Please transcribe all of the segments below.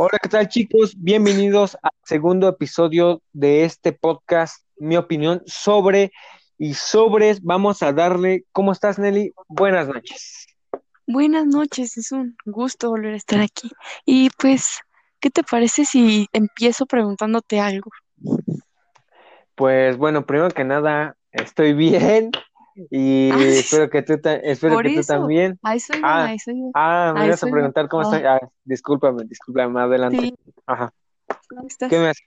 Hola, ¿qué tal chicos? Bienvenidos al segundo episodio de este podcast, mi opinión sobre y sobre, vamos a darle, ¿cómo estás Nelly? Buenas noches. Buenas noches, es un gusto volver a estar aquí. Y pues, ¿qué te parece si empiezo preguntándote algo? Pues bueno, primero que nada, estoy bien y espero que tú, espero que tú también. Ahí soy ah, ahí soy Ah, me ibas a preguntar cómo estoy. Ah, discúlpame, discúlpame, adelante. Ajá. ¿Cómo estás? ¿Qué me haces?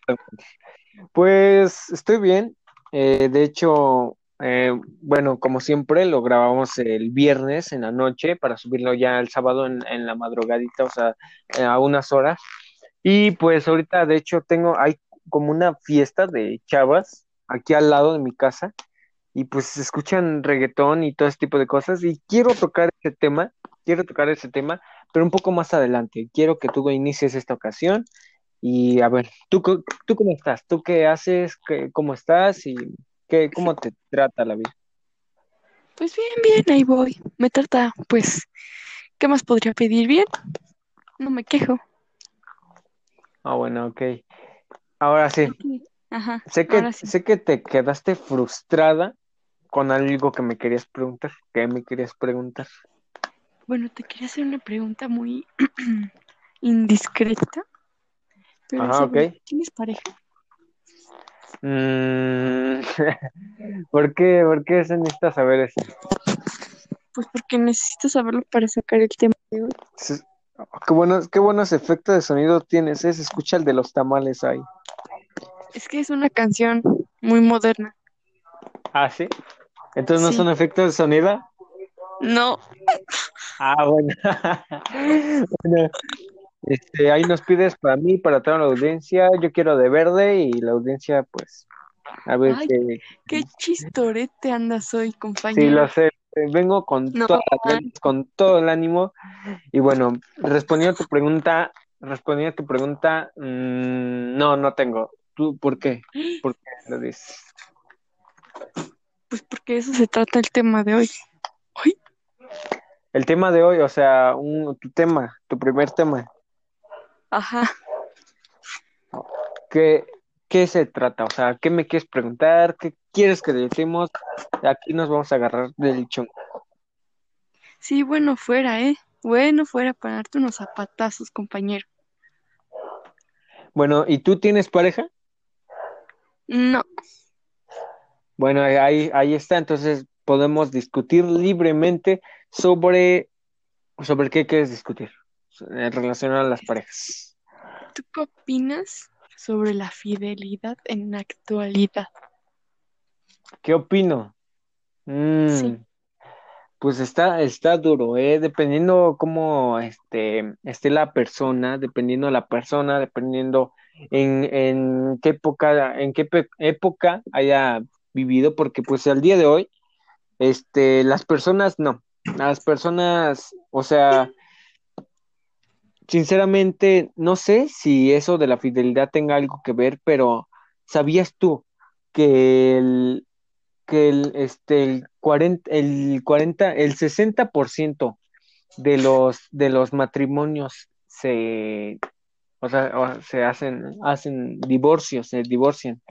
Pues estoy bien. Eh, de hecho, eh, bueno, como siempre, lo grabamos el viernes en la noche para subirlo ya el sábado en, en la madrugadita, o sea, eh, a unas horas. Y pues ahorita, de hecho, tengo, hay como una fiesta de chavas aquí al lado de mi casa y pues escuchan reggaetón y todo ese tipo de cosas y quiero tocar ese tema, quiero tocar ese tema, pero un poco más adelante. Quiero que tú inicies esta ocasión y a ver, ¿tú, tú cómo estás? ¿Tú qué haces? Qué, ¿Cómo estás? ¿Y qué, cómo te trata la vida? Pues bien, bien, ahí voy. Me trata, pues, ¿qué más podría pedir? Bien, no me quejo. Ah, bueno, ok. Ahora sí. Ajá. Sé que, sé que te quedaste frustrada con algo que me querías preguntar. ¿Qué me querías preguntar? Bueno, te quería hacer una pregunta muy indiscreta. Pero Ajá, ok. ¿Tienes pareja? Mm, ¿Por qué? ¿Por qué se necesita saber eso? Pues porque necesito saberlo para sacar el tema de hoy. Qué buenos, qué buenos efectos de sonido tienes, ¿eh? Se escucha el de los tamales ahí. Es que es una canción muy moderna. Ah, ¿sí? ¿Entonces no son efectos de sonido? No. Ah, bueno. bueno, este, ahí nos pides para mí, para toda la audiencia. Yo quiero de verde y la audiencia, pues, a ver qué. Qué chistorete andas hoy, compañero. Sí, lo sé. Vengo con, con todo el ánimo. Y bueno, respondiendo a tu pregunta, respondiendo a tu pregunta, mmm, no, no tengo. ¿Tú por qué? ¿Por qué lo dices? Pues porque eso se trata el tema de hoy. ¿Hoy? El tema de hoy, o sea, un, tu tema, tu primer tema. Ajá. ¿Qué, ¿Qué se trata? O sea, ¿qué me quieres preguntar? ¿Qué quieres que decimos? Aquí nos vamos a agarrar del chongo. Sí, bueno, fuera, ¿eh? Bueno, fuera para darte unos zapatazos, compañero. Bueno, ¿y tú tienes pareja? No. Bueno, ahí, ahí está, entonces podemos discutir libremente sobre, sobre qué quieres discutir en relación a las parejas. ¿Tú qué opinas sobre la fidelidad en la actualidad? ¿Qué opino? Mm, pues está, está duro, ¿eh? Dependiendo cómo este, esté la persona, dependiendo de la persona, dependiendo en, en qué época, en qué época haya vivido, porque pues al día de hoy, este, las personas no, las personas, o sea, sinceramente, no sé si eso de la fidelidad tenga algo que ver, pero ¿sabías tú que el, que el, este, el 40, el 40, el 60% de los, de los matrimonios se, o sea, se hacen, hacen divorcios, se divorcian.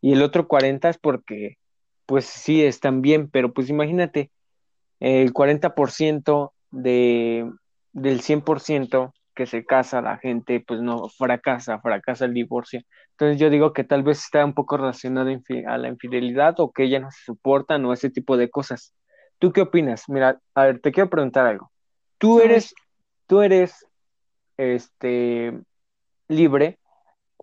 Y el otro 40 es porque, pues sí, están bien, pero pues imagínate, el 40% de, del 100% que se casa la gente, pues no, fracasa, fracasa el divorcio. Entonces yo digo que tal vez está un poco relacionado a la infidelidad o que ella no se soportan o ese tipo de cosas. ¿Tú qué opinas? Mira, a ver, te quiero preguntar algo. Tú eres, tú eres, este, libre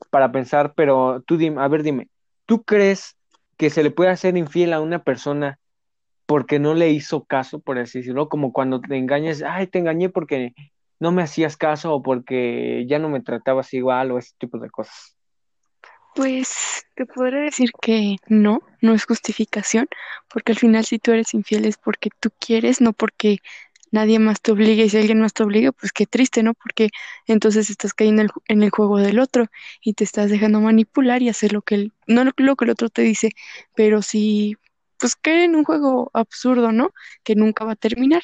para pensar, pero tú dime, a ver, dime, ¿tú crees que se le puede hacer infiel a una persona porque no le hizo caso, por así decirlo? Como cuando te engañas, ay, te engañé porque no me hacías caso o porque ya no me tratabas igual o ese tipo de cosas. Pues te podré decir que no, no es justificación, porque al final si tú eres infiel es porque tú quieres, no porque nadie más te obliga y si alguien más te obliga, pues qué triste, ¿no? Porque entonces estás cayendo en el juego del otro y te estás dejando manipular y hacer lo que el, no lo que el otro te dice, pero sí, pues caer en un juego absurdo, ¿no? Que nunca va a terminar.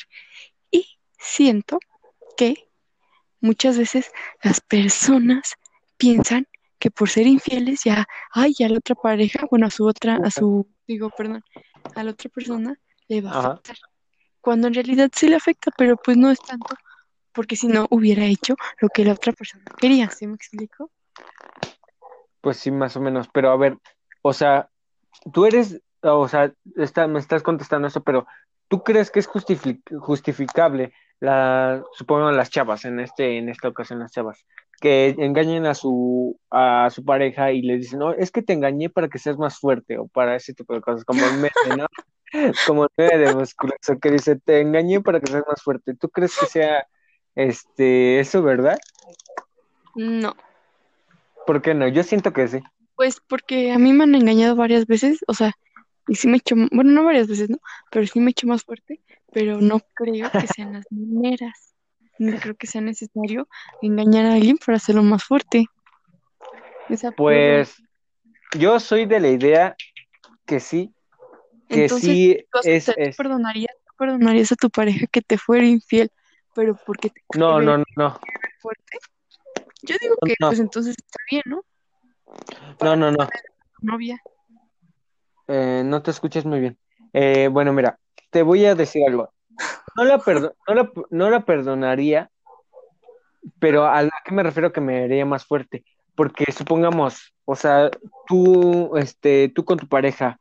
Y siento que muchas veces las personas piensan que por ser infieles ya, ay, ya la otra pareja, bueno, a su otra, a su, digo, perdón, a la otra persona le va a Ajá. Cuando en realidad sí le afecta, pero pues no es tanto, porque si no hubiera hecho lo que la otra persona quería, ¿sí me explico? Pues sí, más o menos. Pero a ver, o sea, tú eres, o sea, está, me estás contestando eso, pero ¿tú crees que es justifi- justificable la, supongo las chavas, en este, en esta ocasión las chavas, que engañen a su, a su pareja y le dicen, no, es que te engañé para que seas más fuerte, o para ese tipo de cosas, como meme, ¿no? Como meme de musculoso que dice, te engañé para que seas más fuerte. ¿Tú crees que sea este eso, verdad? No, ¿Por qué no? Yo siento que sí. pues porque a mí me han engañado varias veces, o sea, y sí me he hecho, bueno, no varias veces, ¿no? Pero sí me he hecho más fuerte, pero no creo que sean las maneras. No creo que sea necesario engañar a alguien para hacerlo más fuerte. Pues yo soy de la idea que sí, que Entonces, sí es, es... perdonarías, perdonarías a tu pareja que te fuera infiel, pero porque te No, no, no, no, fuerte. Yo digo que No. pues entonces está bien, ¿no? no, no, no. Tu novia. Eh, no te escuchas muy bien. Eh, bueno, mira, te voy a decir algo. No la, perdo- no la, no la perdonaría, pero a la que me refiero que me haría más fuerte. Porque supongamos, o sea, tú, este, tú con tu pareja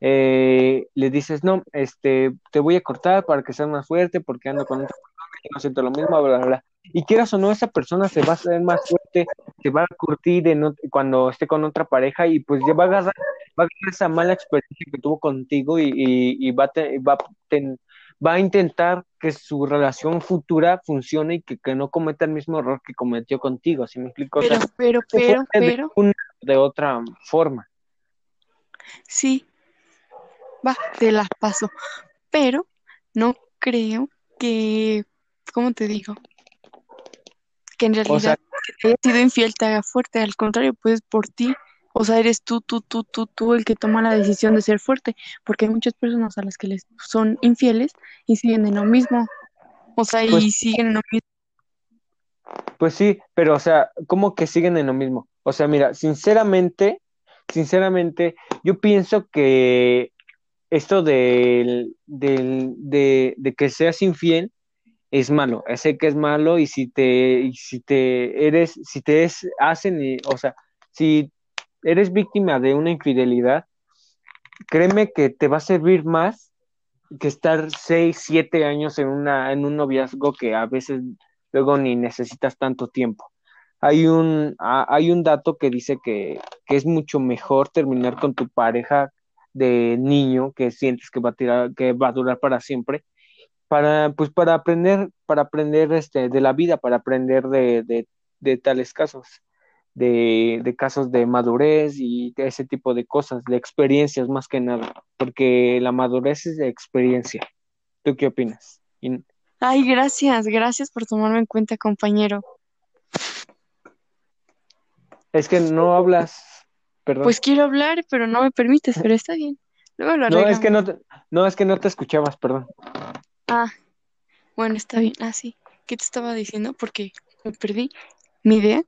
eh, le dices, no, este, te voy a cortar para que seas más fuerte porque ando con otra persona y no siento lo mismo, bla, bla, bla. Y quieras o no, esa persona se va a hacer más fuerte, se va a curtir en cuando esté con otra pareja y pues ya va a agarrar, va a agarrar esa mala experiencia que tuvo contigo y, y, y va, a te- va, ten- va a intentar que su relación futura funcione y que, que no cometa el mismo error que cometió contigo, ¿sí me explico? O sea, Pero, pero, de, pero, una- de otra forma. sí, va, te las paso. Pero no creo que, ¿cómo te digo? Que en O sea, realidad que te haya sido infiel te haga fuerte, al contrario, pues por ti. O sea, eres tú, tú, tú, tú, tú el que toma la decisión de ser fuerte, porque hay muchas personas a las que les son infieles y siguen en lo mismo. O sea, Pues- y siguen en lo mismo. Pues sí, pero o sea, ¿cómo que siguen en lo mismo? O sea, mira, sinceramente, sinceramente, yo pienso que esto de, de que seas infiel es malo. Sé que es malo y si te, si te eres, si te es, hacen, y- o sea, si eres víctima de una infidelidad, créeme que te va a servir más que estar seis, siete años en una, en un noviazgo que a veces luego ni necesitas tanto tiempo. Hay un, hay un dato que dice que, que es mucho mejor terminar con tu pareja de niño que sientes que va a tirar, que va a durar para siempre, para, pues para aprender, para aprender este, de la vida, para aprender de, de, de tales casos, de, de casos de madurez y de ese tipo de cosas, de experiencias más que nada, porque la madurez es de experiencia. ¿Tú qué opinas? Ay, gracias, gracias por tomarme en cuenta, compañero. es que no hablas, perdón. Pues quiero hablar, pero no me permites, pero está bien. Luego lo no, es que no, te- no, es que no te escuchabas, perdón. Ah, bueno, está bien. Ah, sí. ¿Qué te estaba diciendo? Porque me perdí mi idea.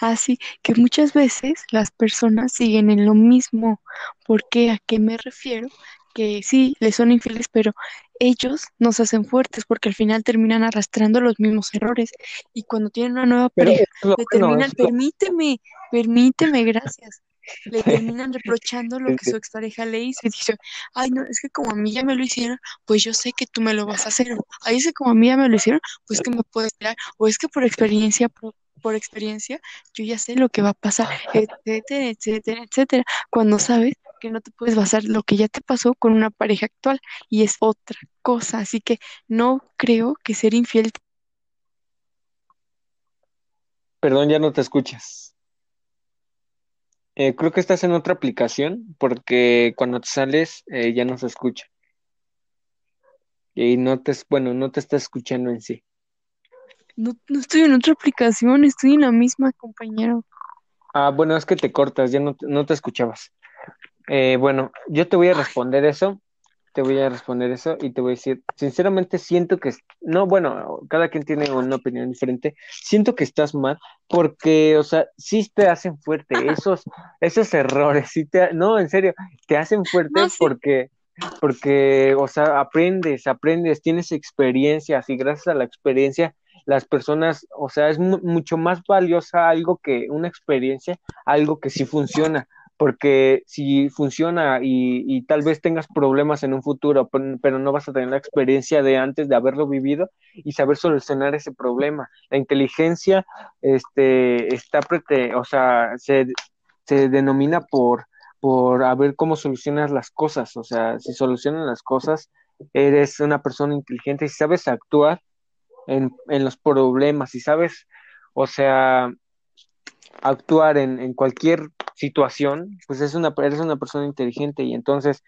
Ah, sí, que muchas veces las personas siguen en lo mismo. ¿Por qué? ¿A qué me refiero? Que sí, les son infieles, pero ellos nos hacen fuertes porque al final terminan arrastrando los mismos errores. Y cuando tienen una nueva Pero pareja, le bueno, terminan, lo- permíteme, permíteme, gracias. Le terminan reprochando lo que su expareja le hizo y dice, ay, no, es que como a mí ya me lo hicieron, pues yo sé que tú me lo vas a hacer. Ay, es que como a mí ya me lo hicieron, pues que me puedes esperar. O es que por experiencia, por, por experiencia, yo ya sé lo que va a pasar, etcétera, etcétera, etcétera. Cuando sabes que no te puedes basar lo que ya te pasó con una pareja actual y es otra cosa. Así que no creo que ser infiel Perdón, ya no te escuchas. Eh, creo que estás en otra aplicación porque cuando te sales eh, ya no se escucha. Y no te, bueno, no te está escuchando en sí. No, no estoy en otra aplicación, estoy en la misma, compañero. Ah, bueno, es que te cortas, ya no no te escuchabas. Eh, bueno, yo te voy a responder eso. te voy a responder eso y te voy a decir, sinceramente siento que, no, bueno, cada quien tiene una opinión diferente, siento que estás mal porque, o sea, sí te hacen fuerte, esos, esos errores, sí te, no, en serio, te hacen fuerte No, sí. porque, porque, o sea, aprendes, aprendes, tienes experiencias y gracias a la experiencia, las personas, o sea, es mu- mucho más valiosa algo que una experiencia, algo que sí funciona porque si funciona y, tal vez tengas problemas en un futuro, pero, no vas a tener la experiencia de antes de haberlo vivido y saber solucionar ese problema. La inteligencia este, está, o sea, se, se denomina por, por a ver cómo solucionas las cosas, o sea, si solucionas las cosas, eres una persona inteligente y sabes actuar en, en los problemas y sabes, o sea, actuar en, en cualquier situación, pues es una, eres una persona inteligente y entonces,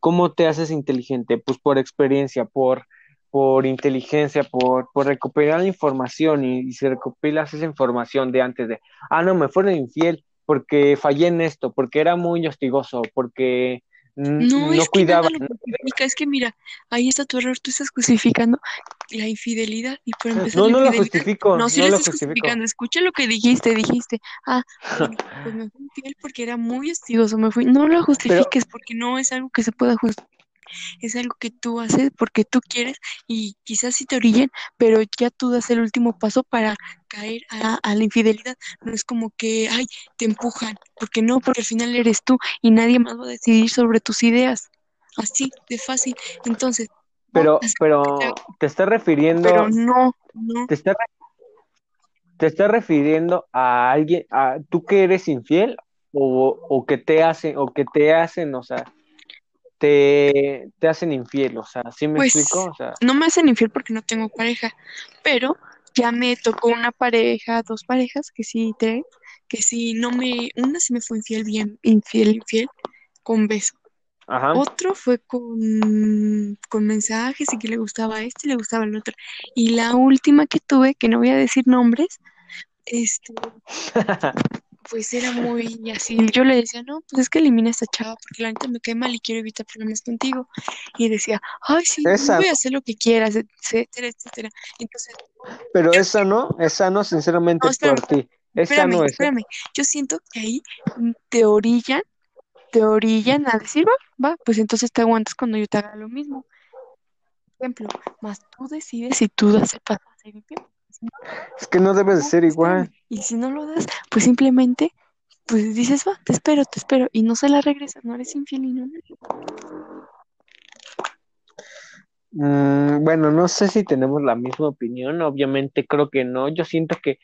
¿cómo te haces inteligente? Pues por experiencia, por, por inteligencia, por, por recuperar la información y, y si recopilas esa información de antes de, ah, no, me fueron infiel porque fallé en esto, porque era muy hostigoso, porque No, no es que cuidaba, nada lo justifica, es que mira, ahí está tu error, tú estás justificando la infidelidad y para empezar no, la no lo infidelidad, justifico, no, si no lo lo estás justifico. justificando, escucha lo que dijiste, dijiste, ah, bueno, pues me fui infiel porque era muy hostigoso, me fui, no lo Pero, justifiques porque no es algo que se pueda justificar, es algo que tú haces porque tú quieres y quizás sí te orillen, pero ya tú das el último paso para caer a, a la infidelidad, no es como que, ay, te empujan, porque no, porque al final eres tú y nadie más va a decidir sobre tus ideas. Así de fácil. Entonces, pero, te pero te está pero refiriendo, no, no, te está ¿Te estás refiriendo a alguien, a tú que eres infiel o, o que te hacen, o que te hacen, o sea, te, te hacen infiel, o sea, ¿sí me explico? pues O sea, no me hacen infiel porque no tengo pareja, pero ya me tocó una pareja, dos parejas, que sí, tres, que sí, no me, una sí me fue infiel, bien, infiel, infiel, con beso. ajá. Otro fue con, con mensajes y que le gustaba este y le gustaba al otro. Y la última que tuve, que no voy a decir nombres, este, pues era muy así. Yo le decía, no, pues es que elimina a esta chava porque la neta me cae mal y quiero evitar problemas contigo. Y decía, ay, sí, Esa, voy a hacer lo que quieras, etcétera, etcétera. Entonces, pero esa no, esa no, sinceramente no, espérame, por ti. Esa espérame, no es, espérame. Yo siento que ahí mm, te orillan, te orillan a decir, va, va, pues entonces te aguantas cuando yo te haga lo mismo. ejemplo, más tú decides si tú das el paso a. Es que no debe de ser espérame. igual. Y si no lo das, pues simplemente, pues dices, va, te espero, te espero. Y no se la regresas, no eres infiel y no. Mm, bueno, no sé si tenemos la misma opinión, obviamente creo que no. Yo siento que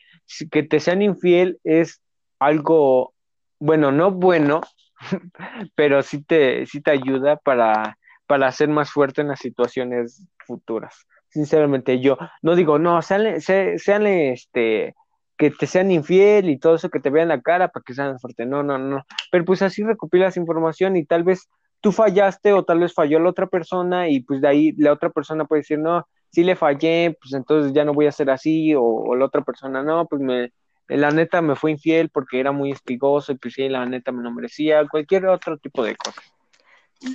que te sean infiel es algo, bueno, no bueno, pero sí te, sí te ayuda para, para ser más fuerte en las situaciones futuras. Sinceramente, yo no digo, no, sean, sean este, que te sean infiel y todo eso, que te vean la cara para que sean fuerte. No, no, no. Pero pues así recopilas información y tal vez tú fallaste o tal vez falló la otra persona y pues de ahí la otra persona puede decir, no, sí le fallé, pues entonces ya no voy a ser así, o, o la otra persona, no, pues me, la neta me fue infiel porque era muy espigoso y pues sí, la neta me lo merecía, cualquier otro tipo de cosas.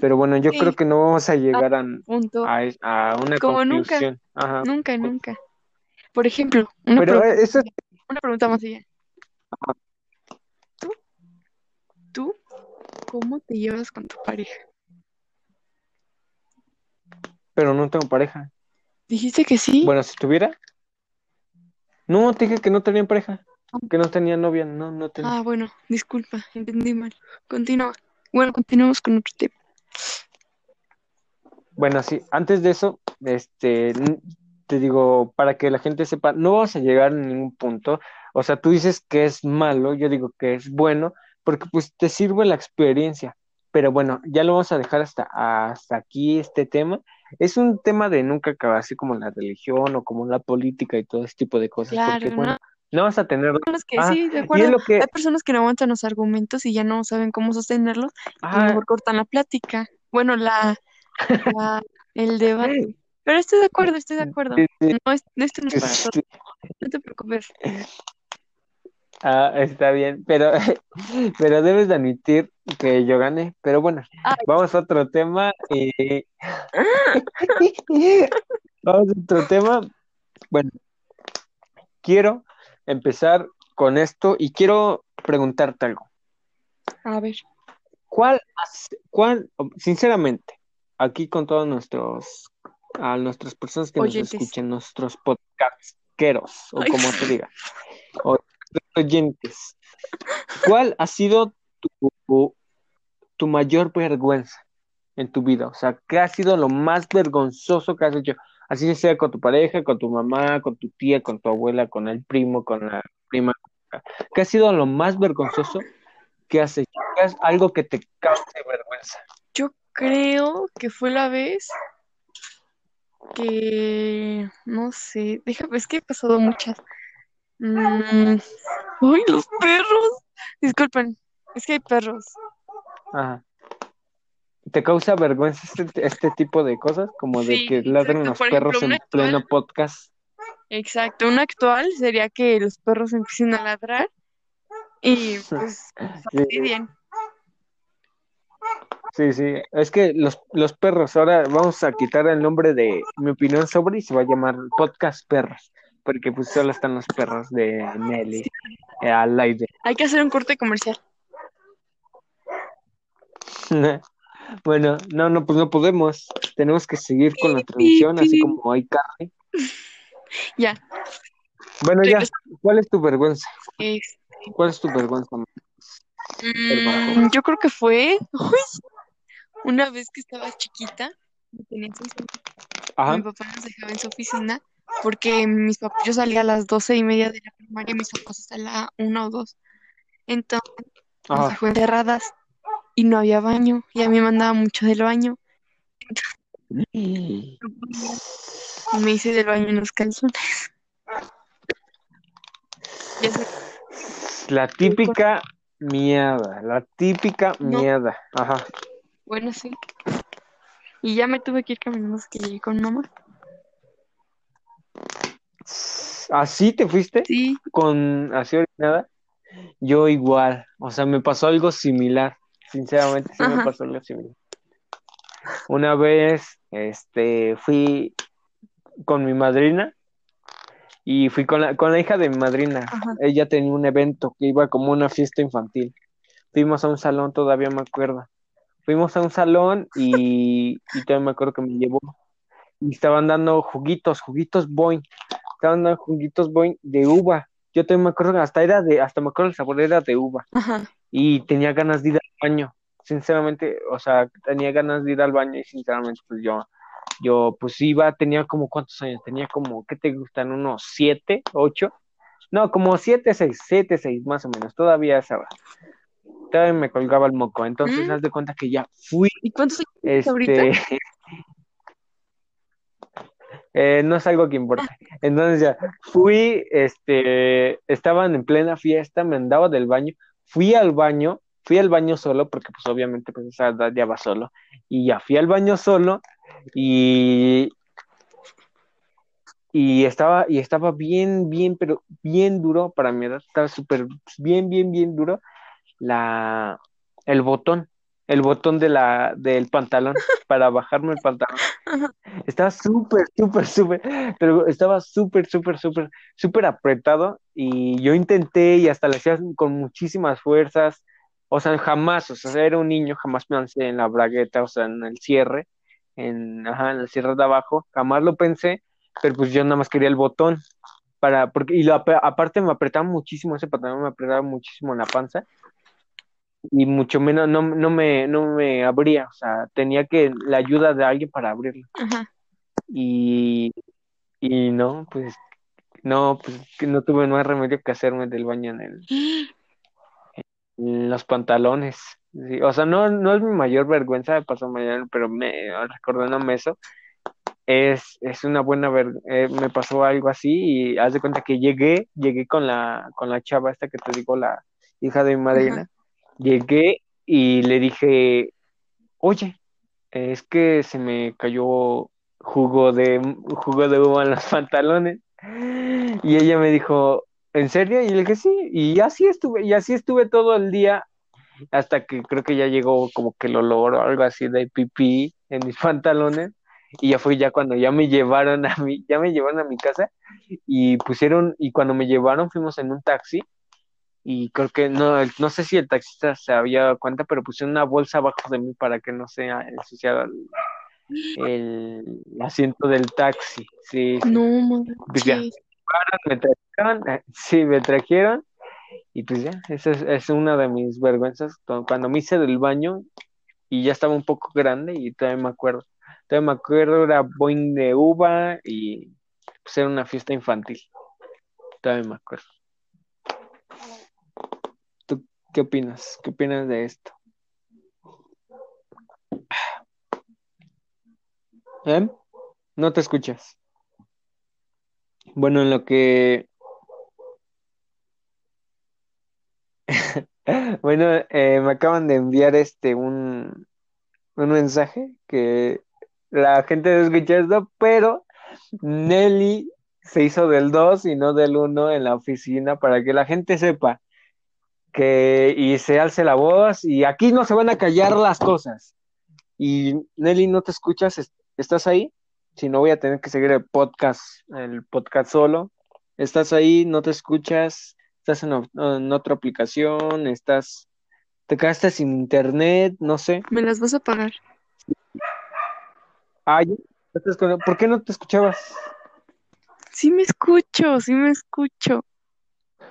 Pero bueno, yo Sí, creo que no vamos a llegar a, punto. a, a una Como nunca, conclusión. Ajá. nunca, nunca. Por ejemplo, una Pero pregunta, eso una pregunta más allá. ¿Tú, tú, cómo te llevas con tu pareja? pero no tengo pareja. Dijiste que sí. Bueno, si tuviera, no, te dije que no tenía pareja, que no tenía novia, no, no tenía. Ah, bueno, disculpa, entendí mal. Continúa. Bueno, continuamos con otro tema. Bueno, sí, antes de eso, este, te digo, para que la gente sepa, no vamos a llegar a ningún punto. O sea, tú dices que es malo, yo digo que es bueno, porque pues te sirve la experiencia. Pero bueno, ya lo vamos a dejar hasta, hasta aquí este tema. Es un tema de nunca acabar, así como la religión o como la política y todo ese tipo de cosas, porque Claro, bueno, no. vas a tener... Personas que Ah, sí, de y es acuerdo. lo que... Hay personas que no aguantan los argumentos y ya no saben cómo sostenerlos y Ah, mejor cortan la plática. Bueno, la, la, el debate. Pero estoy de acuerdo, estoy de acuerdo. sí, sí, No es, esto no es para sí, no te preocupes. Ah, está bien, pero, pero debes de admitir que yo gané. Pero bueno, Ay, vamos a otro tema. eh, Vamos a otro tema. Bueno, quiero empezar con esto y quiero preguntarte algo. a ver, ¿Cuál, cuál, sinceramente, aquí con todos nuestros, a nuestras personas que nos escuchen, nuestros podcastqueros, o Ay. como se diga, o oyentes, ¿cuál ha sido tu, tu mayor vergüenza en tu vida? O sea, ¿qué ha sido lo más vergonzoso que has hecho? Así sea con tu pareja, con tu mamá, con tu tía, con tu abuela, con el primo, con la prima. ¿Qué ha sido lo más vergonzoso que has hecho? ¿Qué es algo que te cause vergüenza? Yo creo que fue la vez que, no sé, déjame, es que he pasado muchas. Mm, ¡Ay, los perros! Disculpen, es que hay perros. Ajá. ¿Te causa vergüenza este, este tipo de cosas? Como de Sí, que ladren exacto. los Por perros ejemplo, en pleno podcast. exacto, una actual sería que los perros empiecen a ladrar y pues Sí, fastidien. sí, sí. Es que los, los perros, ahora vamos a quitar el nombre de mi opinión sobre y se va a llamar Podcast Perros. Porque pues solo están los perros de Nelly eh, al aire. Hay que hacer un corte comercial. Bueno, no, no, pues no podemos. Tenemos que seguir con la transmisión, así como hay carne. Ya, Bueno, ya, ¿cuál es tu vergüenza? es- ¿Cuál es tu vergüenza? mm, yo creo que fue una vez que estaba chiquita, y tenía seis años, Ajá, mi papá nos dejaba en su oficina porque mis papás, yo salía a las doce y media de la primaria, mis papás hasta la una o dos. Entonces nos dejó encerradas y no había baño y a mí me mandaba mucho del baño y me hice del baño en los calzones. La típica mierda, la típica No. mierda. Ajá. bueno, sí. Y ya me tuve que ir caminando hasta que llegué con mamá. ¿Así te fuiste? Sí, Con así orinada. Yo igual, o sea, me pasó algo similar. Sinceramente, sí me pasó algo similar. Una vez, este, fui con mi madrina y fui con la, con la hija de mi madrina. Ajá. Ella tenía un evento que iba como una fiesta infantil. Fuimos a un salón, todavía me acuerdo. Fuimos a un salón y, y todavía me acuerdo que me llevó. Y estaban dando juguitos, juguitos Boing. Estaban dando juguitos Boing de uva. Yo todavía me acuerdo que hasta era de, hasta me acuerdo el sabor era de uva. ajá. Y tenía ganas de ir al baño. Sinceramente, o sea, tenía ganas de ir al baño y sinceramente, pues yo, yo pues iba, tenía como cuántos años, tenía como, ¿qué te gustan? Unos siete, ocho. No, como siete, seis, siete, seis, más o menos. Todavía esa Todavía me colgaba el moco. Entonces, Mm. haz de cuenta que ya fui, ¿Y cuántos años tienes ahorita? este, eh, no es algo que importe. Entonces ya fui, este, estaban en plena fiesta, me andaba del baño, fui al baño, fui al baño solo, porque pues obviamente pues esa edad ya va solo, y ya fui al baño solo, y, y estaba, y estaba bien, bien, pero bien duro para mi edad, estaba súper, bien, bien, bien duro, la, el botón, el botón de la, del pantalón, para bajarme el pantalón. Estaba súper, súper, súper, pero estaba súper, súper, súper, súper apretado y yo intenté y hasta le hacía con muchísimas fuerzas, o sea, jamás, o sea, era un niño, jamás me lancé en la bragueta, o sea, en el cierre, en, ajá, en el cierre de abajo, jamás lo pensé, pero pues yo nada más quería el botón para, porque, y lo, ap- aparte me apretaba muchísimo ese pantalón, me apretaba muchísimo en la panza y mucho menos, no, no me, no me abría, o sea, tenía que la ayuda de alguien para abrirlo. Ajá. Y, y no, pues, no, pues no tuve más remedio que hacerme del baño en, el, en los pantalones. Sí, o sea, no, no es mi mayor vergüenza de pasar mañana, pero me recordándome eso, es, es una buena ver, eh, me pasó algo así y haz de cuenta que llegué, llegué con la, con la chava esta que te digo, la hija de mi madrina, llegué y le dije, oye, es que se me cayó jugo de jugo de uva en los pantalones. Y ella me dijo, ¿en serio? Y le dije, sí, y así estuve, y así estuve todo el día hasta que creo que ya llegó como que el olor o algo así de pipí en mis pantalones y ya fue ya cuando ya me llevaron a mí, ya me llevaron a mi casa y pusieron, y cuando me llevaron fuimos en un taxi y creo que no, no sé si el taxista se había dado cuenta, pero pusieron una bolsa abajo de mí para que no se ensuciara el, el asiento del taxi, sí. No, Pues ya, manches. me trajeron, eh, sí, me trajeron y pues ya, esa es, es una de mis vergüenzas, cu- cuando me hice del baño y ya estaba un poco grande y todavía me acuerdo, todavía me acuerdo, era boing de uva y pues era una fiesta infantil, todavía me acuerdo. ¿Tú qué opinas? ¿Qué opinas de esto? ¿Eh? No te escuchas. Bueno, en lo que Bueno, eh, me acaban de enviar este un, un mensaje que la gente no escucha esto, pero Nelly se hizo del 2 y no del 1 en la oficina para que la gente sepa que y se alce la voz y aquí no se van a callar las cosas. Y Nelly, ¿no te escuchas? ¿Es- ¿Estás ahí? Si no voy a tener que seguir el podcast, el podcast solo. ¿Estás ahí? ¿No te escuchas? ¿Estás en, otra aplicación? ¿Estás, te quedaste sin internet? No sé. ¿Me las vas a pagar? Ay, ¿no te escu- ¿por qué no te escuchabas? Sí me escucho, sí me escucho.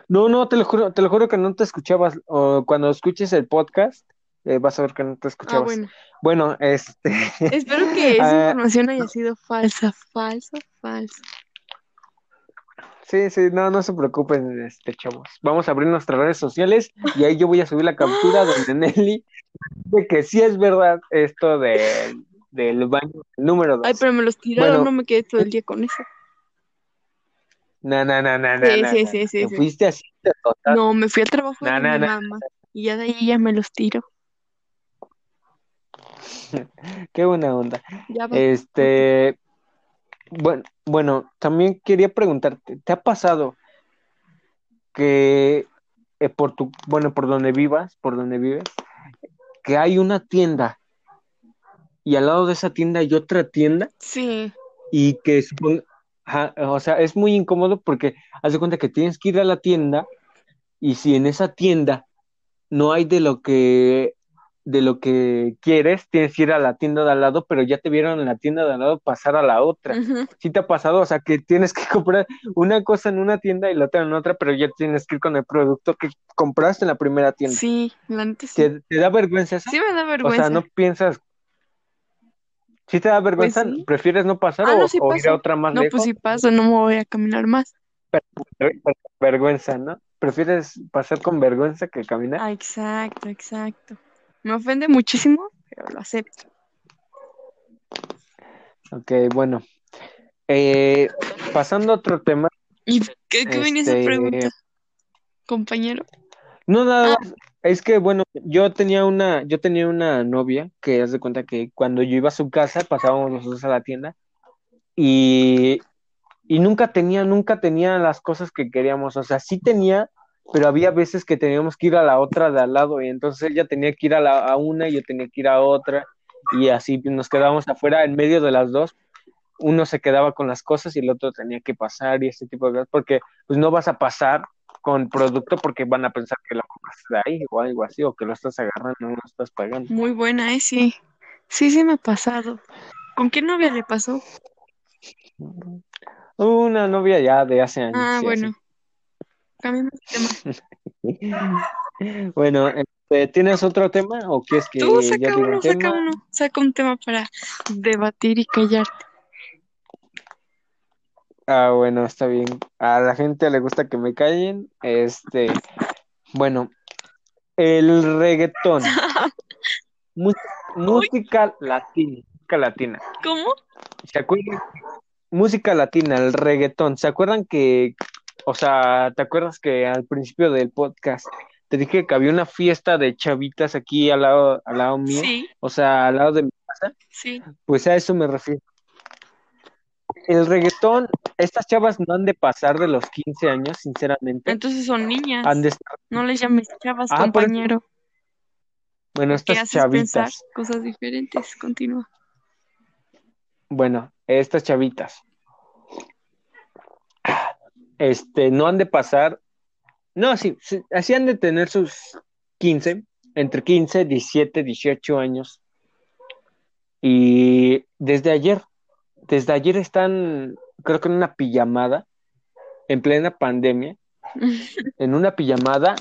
No, no, te lo juro, te lo juro que no te escuchabas. O cuando escuches el podcast, eh, vas a ver que no te Ah, escuchabas. bueno. Bueno, este, Espero que esa Ah. información haya sido falsa, falsa, falsa. sí, sí, no, no se preocupen, este, chavos. Vamos a abrir nuestras redes sociales y ahí yo voy a subir la captura donde Nelly de que sí es verdad esto de, del baño número Ay, dos. pero me los tiraron, Bueno. no me quedé todo el día con eso. No, no, no, no, no, Sí, no, sí, sí, sí, Te sí. fuiste así total. No, me fui al trabajo No, de no, mi no. mamá y ya de ahí ya me los tiro. Qué buena onda. Ya. Este, bueno, bueno, también quería preguntarte, ¿te ha pasado que eh, por tu, bueno, por donde vivas, por donde vives, que hay una tienda y al lado de esa tienda hay otra tienda Sí, y que supon- ajá, o sea, es muy incómodo porque haz de cuenta que tienes que ir a la tienda y si en esa tienda no hay de lo que de lo que quieres, tienes que ir a la tienda de al lado, pero ya te vieron en la tienda de al lado pasar a la otra. ¿Sí te ha pasado? O sea, que tienes que comprar una cosa en una tienda y la otra en otra, pero ya tienes que ir con el producto que compraste en la primera tienda. sí, la sí. ¿Te, te da vergüenza eso? Sí me da O vergüenza. sea, no piensas. ¿Sí te da vergüenza? Pues sí. ¿Prefieres no pasar Ah, o, no, sí o ir a otra más No, lejos? pues si paso, no me voy a caminar más. Ver- Vergüenza, ¿no? ¿Prefieres pasar con vergüenza que caminar? Ah, exacto, exacto. Me ofende muchísimo, pero lo acepto. Ok, bueno. Eh, pasando a otro tema. ¿Y qué, qué venía esa Este- pregunta, compañero? No, nada Ah. Es que, bueno, yo tenía una, yo tenía una novia que haz de cuenta que cuando yo iba a su casa, pasábamos los dos a la tienda y, y nunca tenía, nunca tenía las cosas que queríamos. O sea, sí tenía, pero había veces que teníamos que ir a la otra de al lado y entonces ella tenía que ir a, la, a una y yo tenía que ir a otra y así nos quedábamos afuera en medio de las dos. Uno se quedaba con las cosas y el otro tenía que pasar y ese tipo de cosas, porque pues no vas a pasar con producto porque van a pensar que lo compras de ahí o algo así, o que lo estás agarrando, no lo estás pagando. Muy buena, ¿eh? Sí. Sí, sí me ha pasado. ¿Con qué novia le pasó? Una novia ya de hace años. Ah, sí, bueno. Cambiemos de tema. Bueno, este, ¿tienes otro tema o quieres que Tú ya saca diga un uno, saca uno. Saca un tema para debatir y callarte. Ah, bueno, está bien. A la gente le gusta que me callen. Este, bueno, el reggaetón, música latina, música latina. ¿Cómo? ¿Se acuerdan? Música latina, el reggaetón. ¿Se acuerdan que, o sea, te acuerdas que al principio del podcast te dije que había una fiesta de chavitas aquí al lado, al lado mío? Sí, O sea, al lado de mi casa. sí. Pues a eso me refiero. El reggaetón, estas chavas no han de pasar de los 15 años, sinceramente. Entonces son niñas. Han de estar- No les llames chavas, Ah, por eso- compañero. Bueno, estas chavitas. cosas diferentes. Continúa. Bueno, estas chavitas. Este, no han de pasar. No, sí, sí, así han de tener sus 15, entre 15, 17, 18 años. Y desde ayer, desde ayer están, creo que en una pijamada, en plena pandemia, en una pijamada,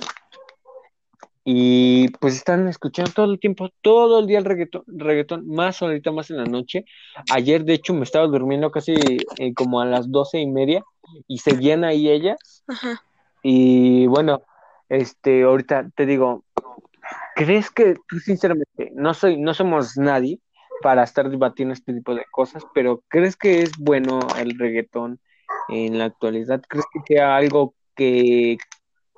y pues están escuchando todo el tiempo, todo el día el reggaetón, reggaetón, más ahorita, más en la noche. Ayer, de hecho, me estaba durmiendo casi eh, como a las doce y media y seguían ahí ellas. Ajá. Y bueno, este, ahorita te digo, ¿crees que tú sinceramente, no soy, no somos nadie para estar debatiendo este tipo de cosas, pero ¿crees que es bueno el reggaetón en la actualidad? ¿Crees que sea algo que,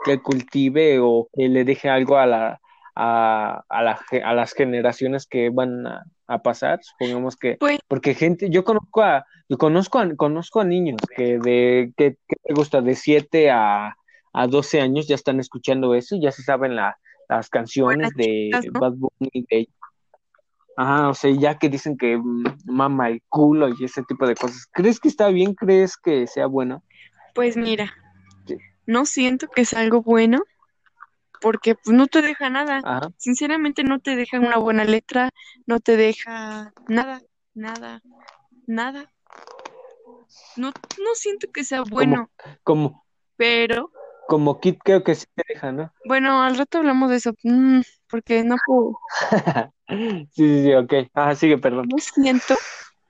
que cultive o que le deje algo a la, a, a la, a las generaciones que van a, a pasar? Supongamos que Pues, porque gente, yo conozco a, yo conozco a, conozco a niños que de, que, que te gusta, de 7 a, a 12 años ya están escuchando eso y ya se saben la, las canciones de chicas, ¿no? Bad Bunny, de Ajá, o sea, ya que dicen que mm, mama el culo y ese tipo de cosas. ¿Crees que está bien? ¿Crees que sea bueno? pues mira, Sí. no siento que es algo bueno porque pues, no te deja nada. Ajá. Sinceramente no te deja una buena letra, no te deja nada, nada, nada. No, no siento que sea bueno, Como, pero como Kid creo que sí te deja, ¿no? bueno, al rato hablamos de eso, mm, porque no puedo, Sí, sí, sí, ok. Ajá, sigue, perdón. no siento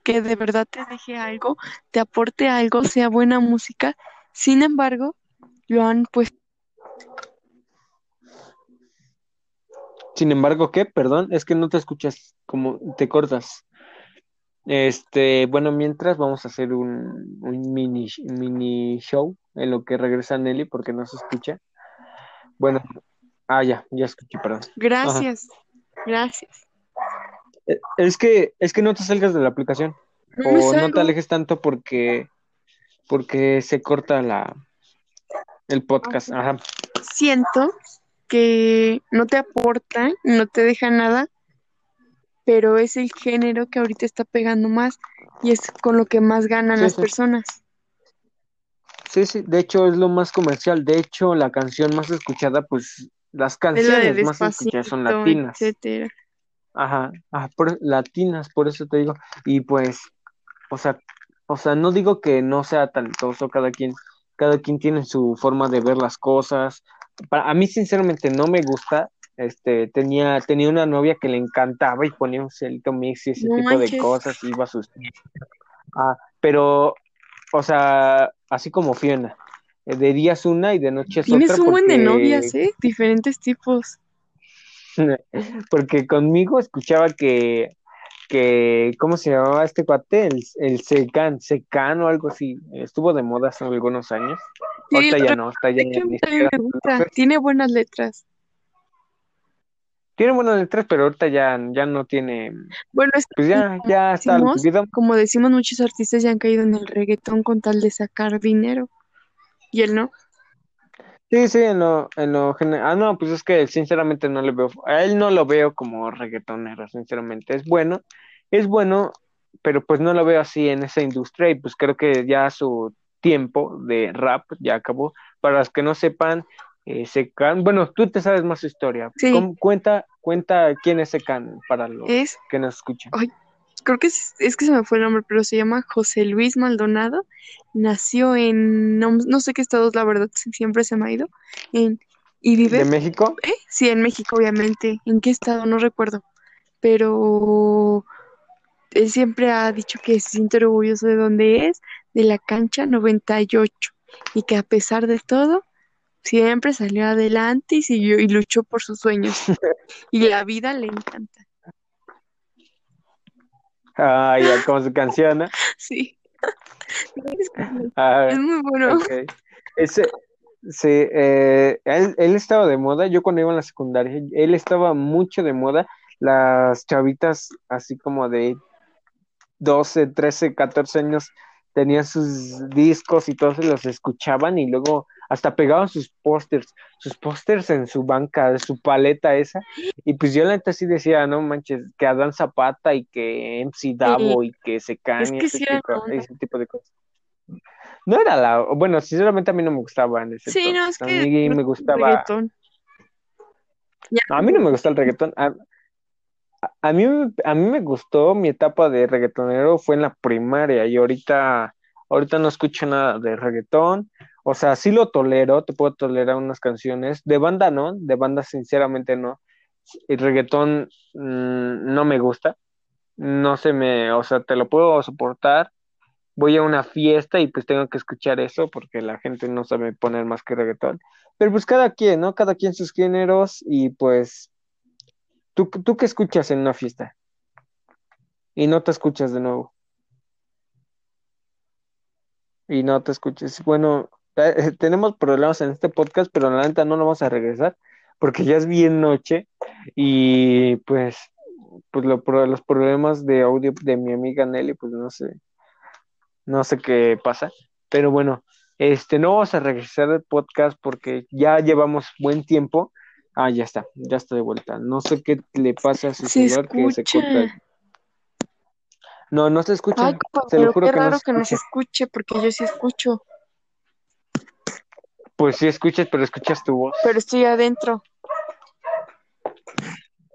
que de verdad te deje algo, te aporte algo, sea buena música. Sin embargo, lo han pues Sin embargo, ¿qué? Perdón, es que no te escuchas, como te cortas. Este, bueno, mientras vamos a hacer un, un mini, mini show en lo que regresa Nelly porque no se escucha. Bueno, ah, ya, ya escuché, perdón. gracias, gracias. Eh, Es que, es que no te salgas de la aplicación No o no te alejes tanto porque, porque se corta la, el podcast. Ajá. siento que no te aporta, no te deja nada, pero es el género que ahorita está pegando más y es con lo que más ganan Sí, las sí. personas. Sí, sí, de hecho es lo más comercial. De hecho, la canción más escuchada, pues las la canciones más escuchadas son latinas. etcétera. Ajá, ajá, por- latinas, por eso te digo. Y pues, o sea, o sea, no digo que no sea talentoso, cada quien, cada quien tiene su forma de ver las cosas. Para, a mí, sinceramente, no me gusta. Este, tenía, tenía una novia que le encantaba y ponía un Celto Mix y ese No tipo de cosas, iba a sus Ah, pero, o sea, así como Fiona, de día es una y de noche es Tienes otra un buen de novias, ¿eh? Diferentes tipos. porque conmigo escuchaba que, que, ¿cómo se llamaba este cuate? El, el Secan, Secan o algo así. Estuvo de moda hace algunos años. Sí, Ahorita ya no, está ya De me gusta. Tiene buenas letras. Tiene buenas letras, pero ahorita ya, ya no tiene, Bueno, es pues ya, ya está decimos, como decimos, muchos artistas ya han caído en el reggaetón con tal de sacar dinero. Y él no. Sí, sí, en lo, en lo general. Ah, no, pues es que sinceramente no le veo, a él no lo veo como reggaetonero, sinceramente. Es bueno, es bueno, pero pues no lo veo así en esa industria y pues creo que ya su tiempo de rap ya acabó. Para los que no sepan, eh, Secan, bueno, tú te sabes más su historia. Sí. ¿Cómo- cuenta, cuenta quién es Secan para los Es que nos escuchan. Creo que es, es que se me fue el nombre, pero se llama José Luis Maldonado. Nació en, no, no sé qué estados, la verdad, si- siempre se me ha ido. En, y vive, ¿De México? ¿eh? Sí, en México, obviamente. ¿En qué estado? No recuerdo. Pero él siempre ha dicho que se siente orgulloso de donde es, de la cancha 98. Y que a pesar de todo, siempre salió adelante y siguió y luchó por sus sueños. Y la vida le encanta. Ah, ya, como su canción, ¿no? Sí. Ah, Es muy bueno. Ese, sí, eh, él, él estaba de moda, yo cuando iba en la secundaria, él estaba mucho de moda, las chavitas así como de 12, 13, 14 años tenían sus discos y todos los escuchaban y luego hasta pegaban sus pósters, sus pósters en su banca, su paleta esa, y pues yo la neta sí decía, no manches, que Adán Zapata y que MC Davo y que se Es que ese, sí tipo, onda. ese tipo de cosas. No era la, bueno, sinceramente a mí no me gustaba en ese Sí, no, es. A que mí no me gustaba, reggaetón. Ya, a mí no me gusta el reggaetón. A, a mí, a mí me gustó mi etapa de reggaetonero fue en la primaria y ahorita, ahorita no escucho nada de reggaetón. O sea, sí lo tolero, te puedo tolerar unas canciones. De banda no, de banda sinceramente no. El reggaetón mm, no me gusta. No se me, o sea, te lo puedo soportar. Voy a una fiesta y pues tengo que escuchar eso porque la gente no sabe poner más que reggaetón. Pero pues cada quien, ¿no? Cada quien sus géneros y pues ¿Tú, ¿Tú qué escuchas en una fiesta? Y no te escuchas de nuevo. Y no te escuchas. Bueno, eh, tenemos problemas en este podcast, pero la neta no lo vamos a regresar porque ya es bien noche y pues, pues lo, los problemas de audio de mi amiga Nelly, pues no sé, no sé qué pasa. Pero bueno, este, no vamos a regresar al podcast porque ya llevamos buen tiempo. Ah, ya está, ya está de vuelta. No sé qué le pasa a su se celular que se escucha. corta. No, no se escucha. Ay, Se lo juro qué que no raro se que no se escucha. escuche, porque yo sí escucho, Pues sí escuchas, pero escuchas tu voz. pero estoy adentro.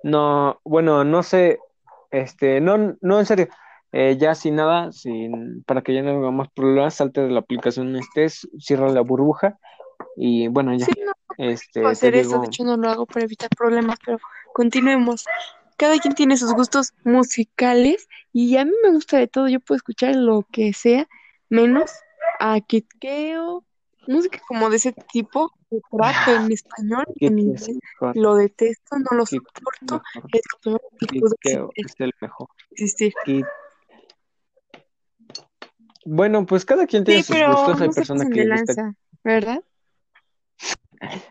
No, bueno, no sé, este, no, no, en serio. Eh, ya sin nada, sin, para que ya no hagamos problemas, salte de la aplicación estés, cierra la burbuja y bueno, ya. Sí, no Este, hacer eso, digo, de hecho no lo hago para evitar problemas, pero continuemos. Cada quien tiene sus gustos musicales y a mí me gusta de todo, yo puedo escuchar lo que sea, menos a Kitkeo, música como de ese tipo, de trap en español y en inglés. mejor, Lo detesto, no lo soporto, es lo peor que el mejor. existir. Bueno, pues cada quien tiene Sí, sus pero gustos, hay no personas que les gusta ¿verdad?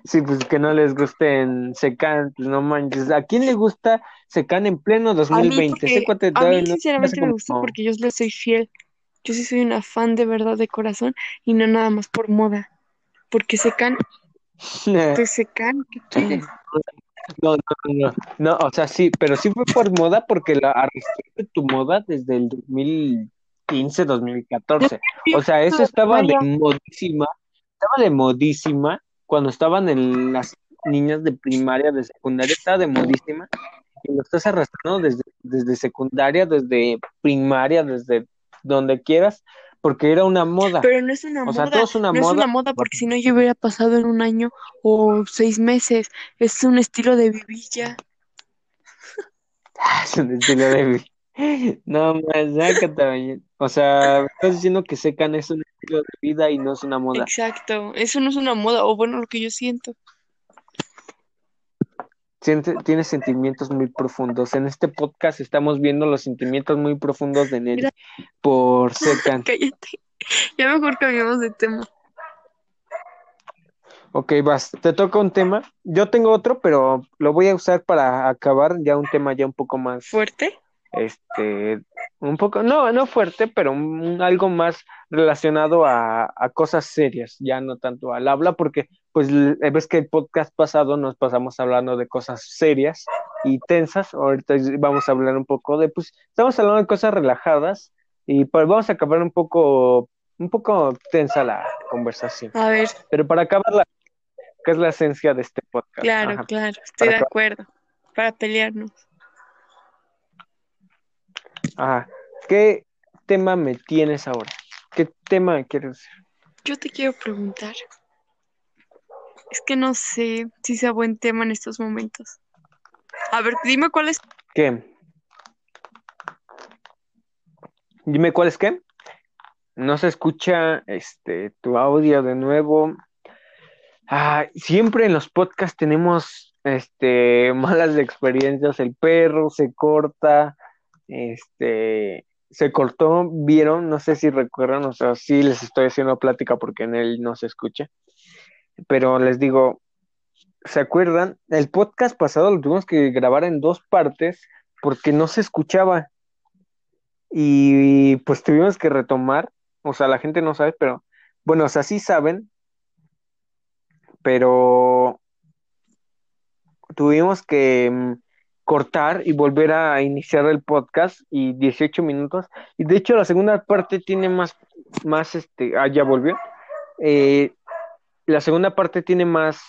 Sí, pues que no les gusten Secan, pues no manches. ¿A quién le gusta Secan en pleno A mí 2020? Porque, a mí sinceramente me gusta porque yo le soy fiel. Yo sí soy una fan de verdad de corazón y no nada más por moda. Porque secan, te secan, ¿qué quieres? No, no, no, no, o sea, sí, pero sí fue por moda porque la arrastraste tu moda desde el 2015, 2014. O sea, eso estaba de modísima, estaba de modísima cuando estaban en las niñas de primaria, de secundaria, estaba de modísima y lo estás arrastrando desde, desde secundaria, desde primaria, desde donde quieras, porque era una moda. Pero no es una O sea, moda, todo es una no es una moda porque si no yo hubiera pasado en un año o seis meses. Es un estilo de vivir ya. Es un estilo de vida. No más, sácate, O sea, estás diciendo que secan es un estilo de vida y no es una moda. Exacto, eso no es una moda, o bueno, lo que yo siento. Siente, tiene sentimientos muy profundos. En este podcast estamos viendo los sentimientos muy profundos de Nelly Mira. por Secan. Cállate. Ya mejor cambiamos de tema. Ok, vas, te toca un tema. Yo tengo otro, pero lo voy a usar para acabar ya un tema ya un poco más, ¿Fuerte? Este, un poco, no, no fuerte, pero un- algo más relacionado a, a cosas serias, ya no tanto al habla, porque pues l- ves que el podcast pasado nos pasamos hablando de cosas serias y tensas, ahorita vamos a hablar un poco de, pues, estamos hablando de cosas relajadas y pues vamos a acabar un poco, un poco tensa la conversación, A ver, pero para acabarla, que es la esencia de este podcast. claro, Ajá. claro, estoy Para de acabar. acuerdo. Para pelearnos. Ajá. ¿Qué tema me tienes ahora? ¿Qué tema quieres hacer? Yo te quiero preguntar. Es que no sé si sea buen tema en estos momentos. A ver, dime cuál es. ¿Qué? Dime cuál es qué. No se escucha este tu audio de nuevo. Ah, siempre en los podcasts tenemos este malas experiencias. El perro se corta, este se cortó, vieron, no sé si recuerdan, o sea, sí les estoy haciendo plática porque en él no se escucha. Pero les digo, ¿se acuerdan? El podcast pasado lo tuvimos que grabar en dos partes porque no se escuchaba. Y pues tuvimos que retomar o sea, la gente no sabe, pero bueno, o sea, sí saben, pero tuvimos que mm, cortar y volver a iniciar el podcast y 18 minutos. Y de hecho la segunda parte tiene más, más este, ah, ya volvió. Eh, la segunda parte tiene más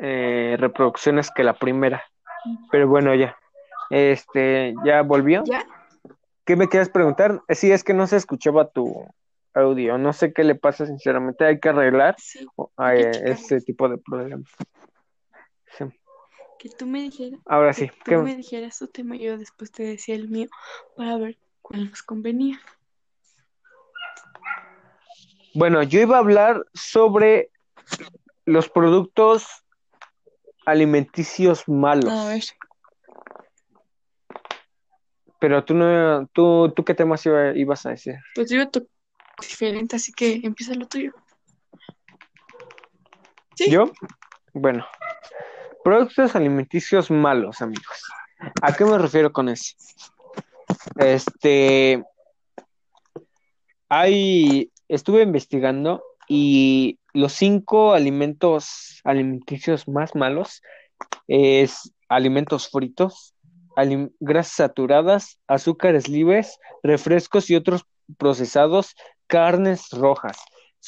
eh, reproducciones que la primera. Pero bueno, ya. Este, ya volvió. ¿Ya? ¿Qué me quieres preguntar? Eh, Sí, es que no se escuchaba tu audio. No sé qué le pasa, sinceramente. Hay que arreglar Sí, que checar. ese tipo de problemas. Sí. Que tú me dijeras, Ahora que sí, tú ¿qué- me dijeras tu tema, yo después te decía el mío para ver cuál nos convenía. Bueno, yo iba a hablar sobre los productos alimenticios malos, A ver, pero tú no, tú, tú qué temas iba- ibas a decir. pues yo iba a tocar diferente, así que empieza lo tuyo. Sí. ¿Yo? Bueno, productos alimenticios malos, amigos. ¿A qué me refiero con eso? Este, hay, estuve investigando y los cinco alimentos alimenticios más malos es alimentos fritos, grasas saturadas, azúcares libres, refrescos y otros procesados, carnes rojas.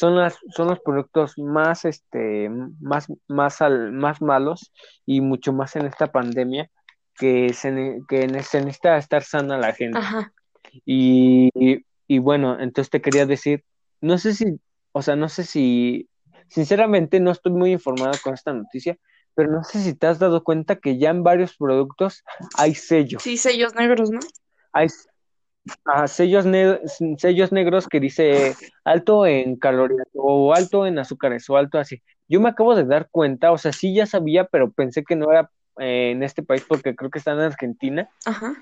Son las, son los productos más, este, más, más, al- más malos y mucho más en esta pandemia que se, que se necesita estar sana la gente. Ajá. Y, y, y bueno, entonces te quería decir, no sé si, o sea, no sé si, sinceramente no estoy muy informado con esta noticia, pero no sé si te has dado cuenta que ya en varios productos hay sellos, Sí, sellos negros, ¿no? hay ah, sellos, ne- sellos negros que dice alto en calorías o alto en azúcares o alto así. Yo me acabo de dar cuenta, o sea, sí ya sabía, pero pensé que no era eh, en este país porque creo que está en Argentina. Ajá.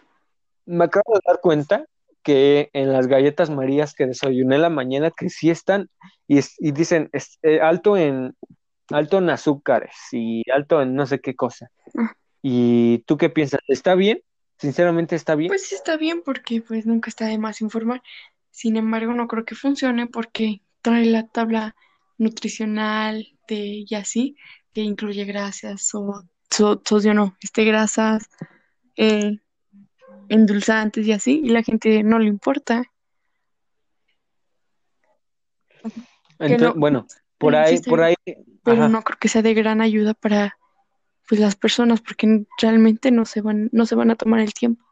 Me acabo de dar cuenta que en las galletas Marías que desayuné en la mañana que sí están y, y dicen es, eh, alto en alto en azúcares y alto en no sé qué cosa. Ah. ¿Y tú qué piensas? ¿Está bien? Sinceramente está bien. Pues sí está bien porque pues nunca está de más informar. Sin embargo, no creo que funcione porque trae la tabla nutricional de y así, que incluye grasas o so- sodio no, este grasas, eh, endulzantes y así, y la gente no le importa. Entonces, no- bueno, por ahí, existe, por ahí, Pero ajá. no creo que sea de gran ayuda para pues las personas porque realmente no se van, no se van a tomar el tiempo.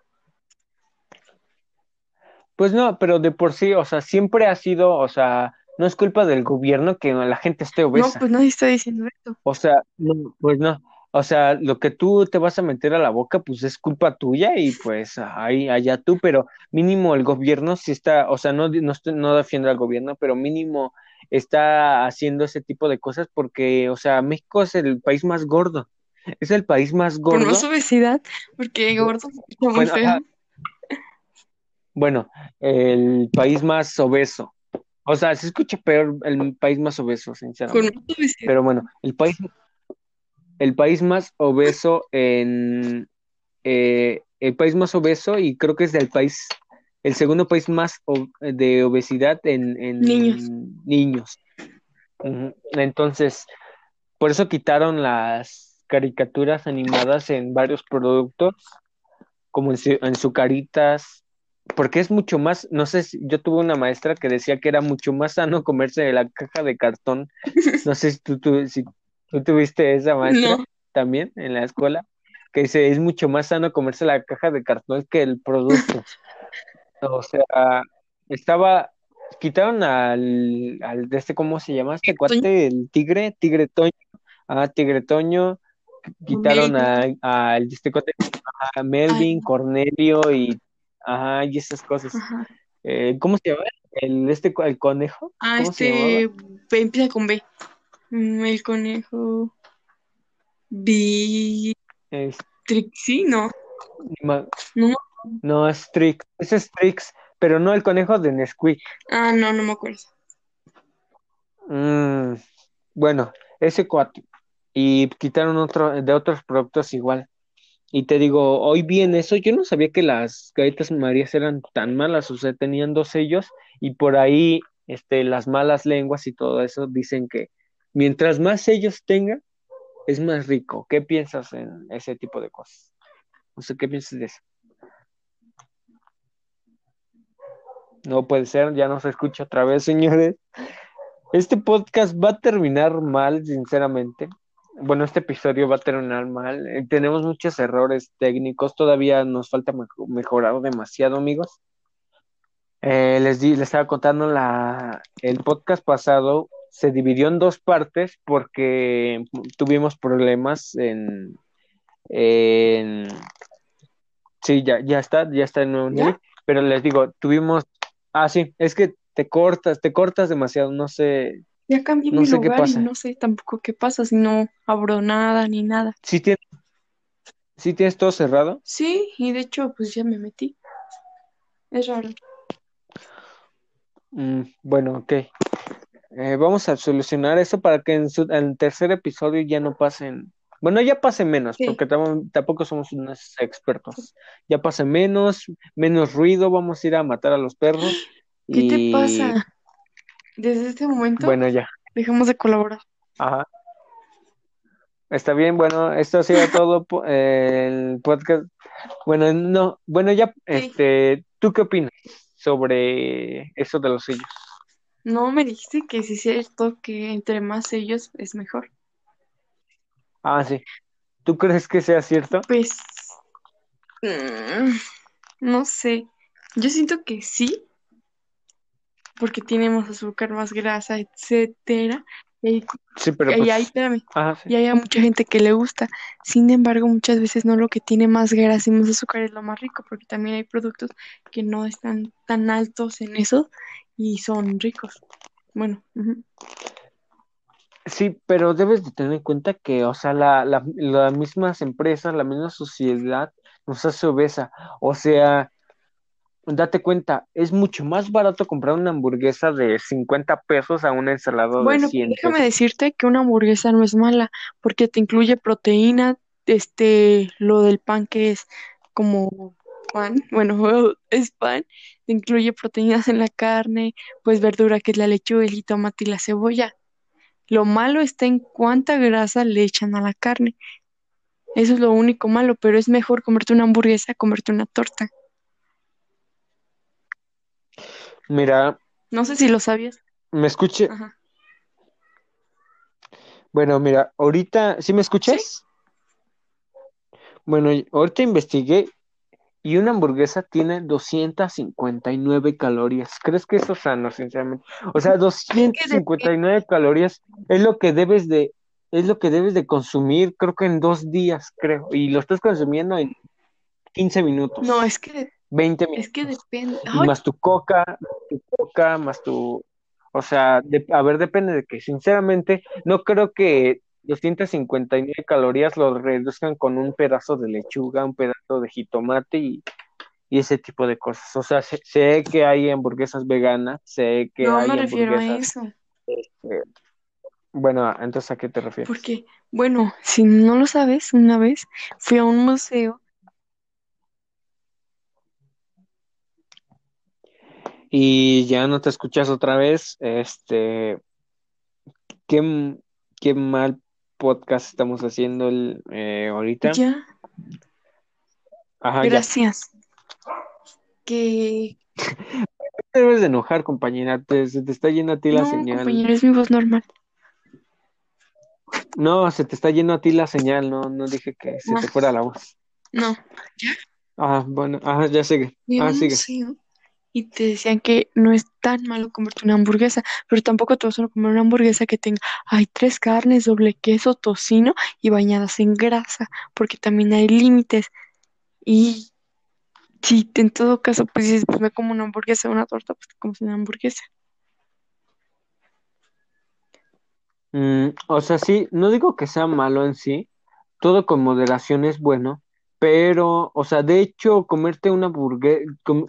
Pues no, pero de por sí, o sea, siempre ha sido, o sea, no es culpa del gobierno que la gente esté No, obesa. pues nadie está diciendo eso. O sea, no, pues no. O sea, lo que tú te vas a meter a la boca, pues es culpa tuya y pues ahí, allá tú, pero mínimo el gobierno sí está, o sea, no, no, no defiendo al gobierno, pero mínimo está haciendo ese tipo de cosas porque, o sea, México es el país más gordo. Es el país más Por gordo. más obesidad, porque gordo escucha muy Bueno, feo. Bueno, el país más obeso. O sea, se escucha peor el país más obeso, Con sinceramente. más obesidad. Pero bueno, el país, el país más obeso en eh, el país más obeso y creo que es el país, el segundo país más de obesidad en, en Niños. niños. Entonces, por eso quitaron las caricaturas animadas en varios productos, como en, su- en Zucaritas, porque es mucho más, no sé, si- yo tuve una maestra que decía que era mucho más sano comerse de la caja de cartón. No sé si tú, tú- si tú tuviste esa maestra No. también en la escuela, que dice, es mucho más sano comerse la caja de cartón que el producto. O sea, estaba, quitaron al, al de este, ¿cómo se llama este cuate? El tigre, tigre Toño, ah, tigre Toño, quitaron a, a el de este a Melvin, Ay. Cornelio y, ajá, y esas cosas. Ajá. Eh, ¿cómo se llama? El, este, el conejo, Ah, este B- empieza con B. Mm, El conejo. Bi. Es- Trixie, no. ma- No. no, es Trix, ese es Trix, pero no el conejo de Nesquik. Ah, no, no me acuerdo. Mm, bueno, ese cuate. Y quitaron otro, de otros productos igual. Y te digo, hoy vi en eso, yo no sabía que las galletas Marías eran tan malas, o sea, tenían dos sellos y por ahí este, las malas lenguas y todo eso dicen que mientras más sellos tenga, es más rico. ¿Qué piensas en ese tipo de cosas? No sé qué piensas de eso. No puede ser, ya no se escucha otra vez, señores. Este podcast va a terminar mal, sinceramente. Bueno, este episodio va a terminar mal. Eh, tenemos muchos errores técnicos. Todavía nos falta mejorar demasiado, amigos. Eh, les, di, les estaba contando la, el podcast pasado se dividió en dos partes porque tuvimos problemas en, en sí, ya, ya está, ya está en nuevo nivel, pero les digo, tuvimos, ah, sí, es que te cortas, te cortas demasiado, no sé. Ya cambié no mi sé lugar qué pasa. y no sé tampoco qué pasa si no abro nada ni nada. ¿Sí tienes, sí tienes todo cerrado? Sí, y de hecho, pues ya me metí. Es raro. Mm, bueno, ok. Eh, vamos a solucionar eso para que en, su, en el tercer episodio ya no pasen, bueno, ya pase menos, Sí. porque tam- tampoco somos unos expertos. Ya pase menos, menos ruido, vamos a ir a matar a los perros. ¿Qué te y pasa? Desde este momento bueno, ya. dejamos de colaborar. Ajá. Está bien, bueno, esto ha sido todo el podcast. Bueno, no, bueno, ya, este, ¿tú qué opinas sobre eso de los sellos? No me dijiste que sí es cierto que entre más sellos es mejor. Ah, sí. ¿Tú crees que sea cierto? Pues, mm, no sé. Yo siento que sí, porque tiene más azúcar, más grasa, etcétera. Y, Sí, pero y pues, hay, espérame, ajá, sí. y hay a mucha gente que le gusta. Sin embargo, muchas veces no lo que tiene más grasa y más azúcar es lo más rico, porque también hay productos que no están tan altos en eso y son ricos. Bueno. Sí, pero debes de tener en cuenta que, o sea, la, la- las mismas empresas, la misma sociedad nos hace obesa. O sea, date cuenta, es mucho más barato comprar una hamburguesa de 50 pesos a una ensalada de Bueno, 100 déjame pesos. decirte que una hamburguesa no es mala, porque te incluye proteína, este, lo del pan que es como pan, bueno, es pan, te incluye proteínas en la carne, pues verdura que es la lechuga, el jitomate y la cebolla. Lo malo está en cuánta grasa le echan a la carne. Eso es lo único malo, pero es mejor comerte una hamburguesa comerte una torta. Mira, No sé si lo sabías. me escuché. Ajá. Bueno, mira, ahorita, ¿sí me escuchas? Bueno, ahorita investigué y una hamburguesa tiene 259 calorías. ¿Crees que eso es sano, sinceramente? O sea, 259 calorías es lo que debes de, es lo que debes de consumir, creo que en dos días, creo. Y lo estás consumiendo en 15 minutos, No, es que, 20 es que minutos. depende. Ay, más tu coca, tu coca, más tu, o sea, de- a ver, depende de que, sinceramente, no creo que 259 calorías lo reduzcan con un pedazo de lechuga, un pedazo de jitomate y, y ese tipo de cosas. O sea, sé, sé que hay hamburguesas veganas, sé que no hay me refiero a eso. eh, bueno, entonces, ¿a qué te refieres? Porque, bueno, si no lo sabes, una vez fui a un museo Y ya no te escuchas otra vez, este, qué, qué mal podcast estamos haciendo el, eh, ahorita. ya, Ajá, ya. gracias, que te debes de enojar, compañera, te- se te está yendo a ti la señal. compañero, es mi voz normal. No, se te está yendo a ti la señal, no, no dije que se te Ah. fuera la voz. No, Ah, bueno, ajá, ya sigue. Ah, sigue. Y te decían que no es tan malo comerte una hamburguesa, pero tampoco te vas a comer una hamburguesa que tenga, hay tres carnes, doble queso, tocino y bañadas en grasa, porque también hay límites. Y si en todo caso, pues dices, pues me como una hamburguesa una torta, pues te comes una hamburguesa. Mm, o sea, sí, no digo que sea malo en sí, todo con moderación es bueno, pero, o sea, de hecho, comerte una hamburguesa,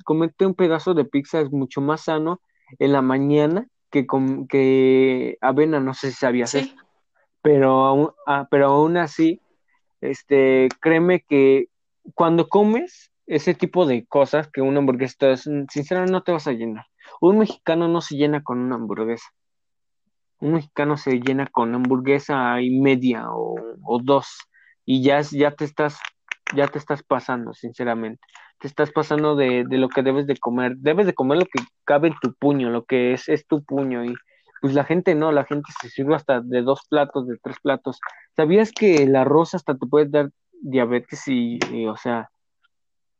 comerte un pedazo de pizza es mucho más sano en la mañana que, com- que avena, no sé si sabías Sí. eso, pero aún, ah, pero aún así, este, créeme que cuando comes ese tipo de cosas que una hamburguesa, es- sinceramente no te vas a llenar. un mexicano no se llena con una hamburguesa. Un mexicano se llena con hamburguesa y media o, o dos y ya, ya te estás ya te estás pasando, sinceramente. Te estás pasando de, de, lo que debes de comer. Debes de comer lo que cabe en tu puño, lo que es, es tu puño. Y pues la gente no, la gente se sirve hasta de dos platos, de tres platos. ¿Sabías que el arroz hasta te puede dar diabetes y, o sea,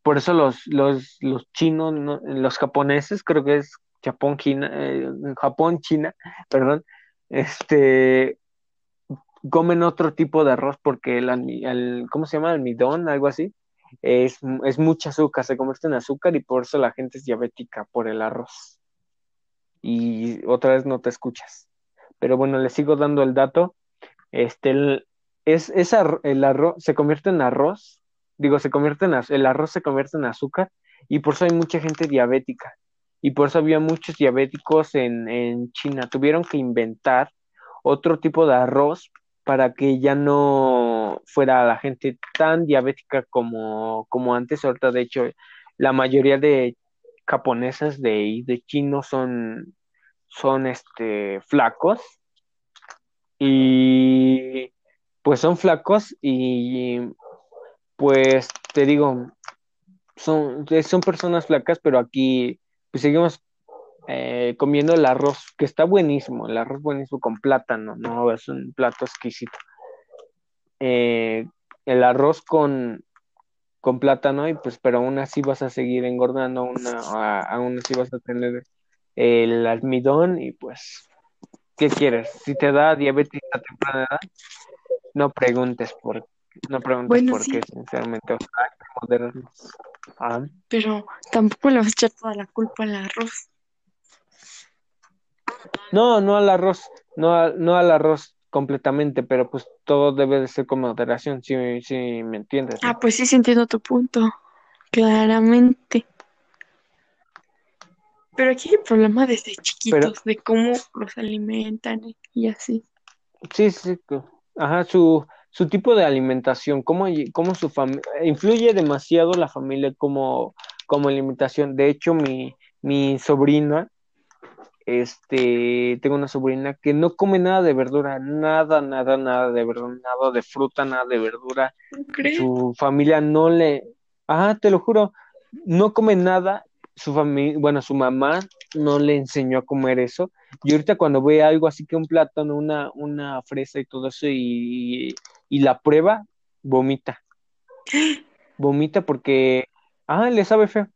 por eso los, los, los chinos, los japoneses, creo que es Japón, China, eh, Japón, China, perdón, este, comen otro tipo de arroz porque el, el ¿cómo se llama? Almidón, algo así. Es, es mucha azúcar, se convierte en azúcar y por eso la gente es diabética por el arroz. Y otra vez no te escuchas. Pero bueno, le sigo dando el dato. Este, el, es, el arroz se convierte en arroz, digo, se convierte en el arroz se convierte en azúcar y por eso hay mucha gente diabética. Y por eso había muchos diabéticos en, en China. Tuvieron que inventar otro tipo de arroz para que ya no fuera la gente tan diabética como, como antes. Ahorita, de hecho, la mayoría de japonesas de, de chinos son, son este, flacos. Y pues son flacos y pues te digo, son, son personas flacas, pero aquí pues seguimos eh, comiendo el arroz, que está buenísimo, el arroz buenísimo con plátano, ¿no? Es un plato exquisito. Eh, el arroz con, con plátano, y pues, pero aún así vas a seguir engordando, una, aún así vas a tener el almidón, y pues, ¿qué quieres? Si te da diabetes a temprana edad, no preguntes por no preguntes por qué, sinceramente. O sea, ah. Pero tampoco le vas a echar toda la culpa al arroz. No, no al arroz, no, no al arroz completamente, pero pues todo debe de ser con moderación, si, si me entiendes. Ah, pues sí, entiendo tu punto, claramente. Pero aquí hay problema desde chiquitos, de cómo los alimentan y así. Sí, sí, ajá, su, su tipo de alimentación, cómo, cómo su familia, influye demasiado la familia como, como alimentación. De hecho, mi, mi sobrina, este, tengo una sobrina que no come nada de verdura, nada, nada, nada de verdura, nada de fruta, nada de verdura. Su familia no le, ah, te lo juro, no come nada. Su familia, bueno, su mamá no le enseñó a comer eso. Y ahorita cuando ve algo así que un plátano, una, una fresa y todo eso y, y la prueba, vomita. Vomita porque, ah, le sabe feo.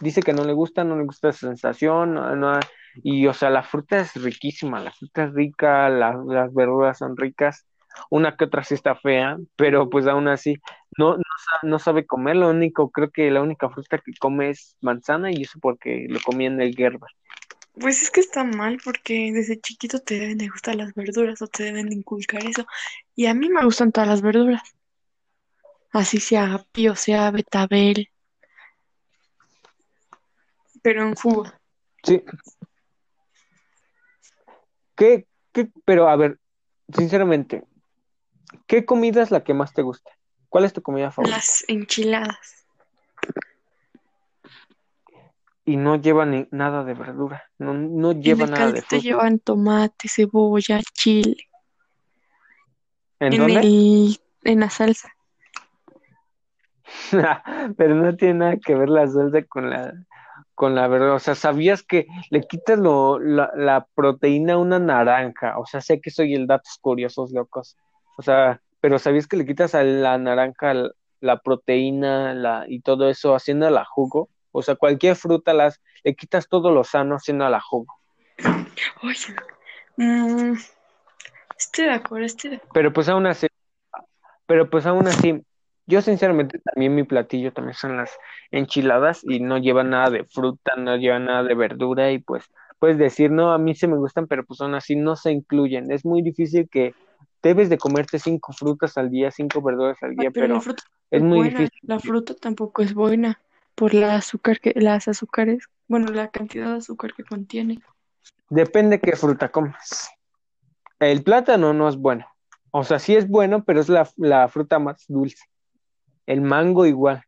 Dice que no le gusta, no le gusta esa sensación, no, no, y, o sea, la fruta es riquísima, la fruta es rica, las verduras son ricas, una que otra sí está fea, pero pues aún así no, no, sabe comer, lo único, creo que la única fruta que come es manzana y eso porque lo comía en el Gerber. Pues es que está mal porque desde chiquito te deben de gustar las verduras o te deben de inculcar eso. Y a mí me gustan todas las verduras. Así sea pío, sea betabel. Pero en jugo. Sí, ¿Qué, qué, pero a ver, sinceramente, ¿qué comida es la que más te gusta? ¿Cuál es tu comida favorita? Las enchiladas. Y no llevan nada de verdura, no, no llevan nada de fruta. llevan tomate, cebolla, chile. ¿En, dónde? en la salsa. pero no tiene nada que ver la salsa con la con la verdad, o sea, ¿sabías que le quitas lo, la, proteína a una naranja? O sea, sé que soy el datos curiosos, locos. O sea, pero ¿sabías que le quitas a la naranja la proteína la, y todo eso haciendo la jugo? O sea, cualquier fruta las, le quitas todo lo sano haciendo la jugo. Oye, mm, estoy de acuerdo, estoy de acuerdo. Pero pues aún así, pero pues aún así, yo sinceramente también mi platillo también son las enchiladas y no llevan nada de fruta, no llevan nada de verdura y pues puedes decir, no, a mí se me gustan, pero pues son así, no se incluyen. Es muy difícil que debes de comerte cinco frutas al día, cinco verduras al día, pero, es muy difícil. La fruta tampoco es buena por la azúcar que, las azúcares, bueno, la cantidad de azúcar que contiene. Depende qué fruta comas. El plátano no es bueno. O sea, sí es bueno, pero es la fruta más dulce. El mango igual,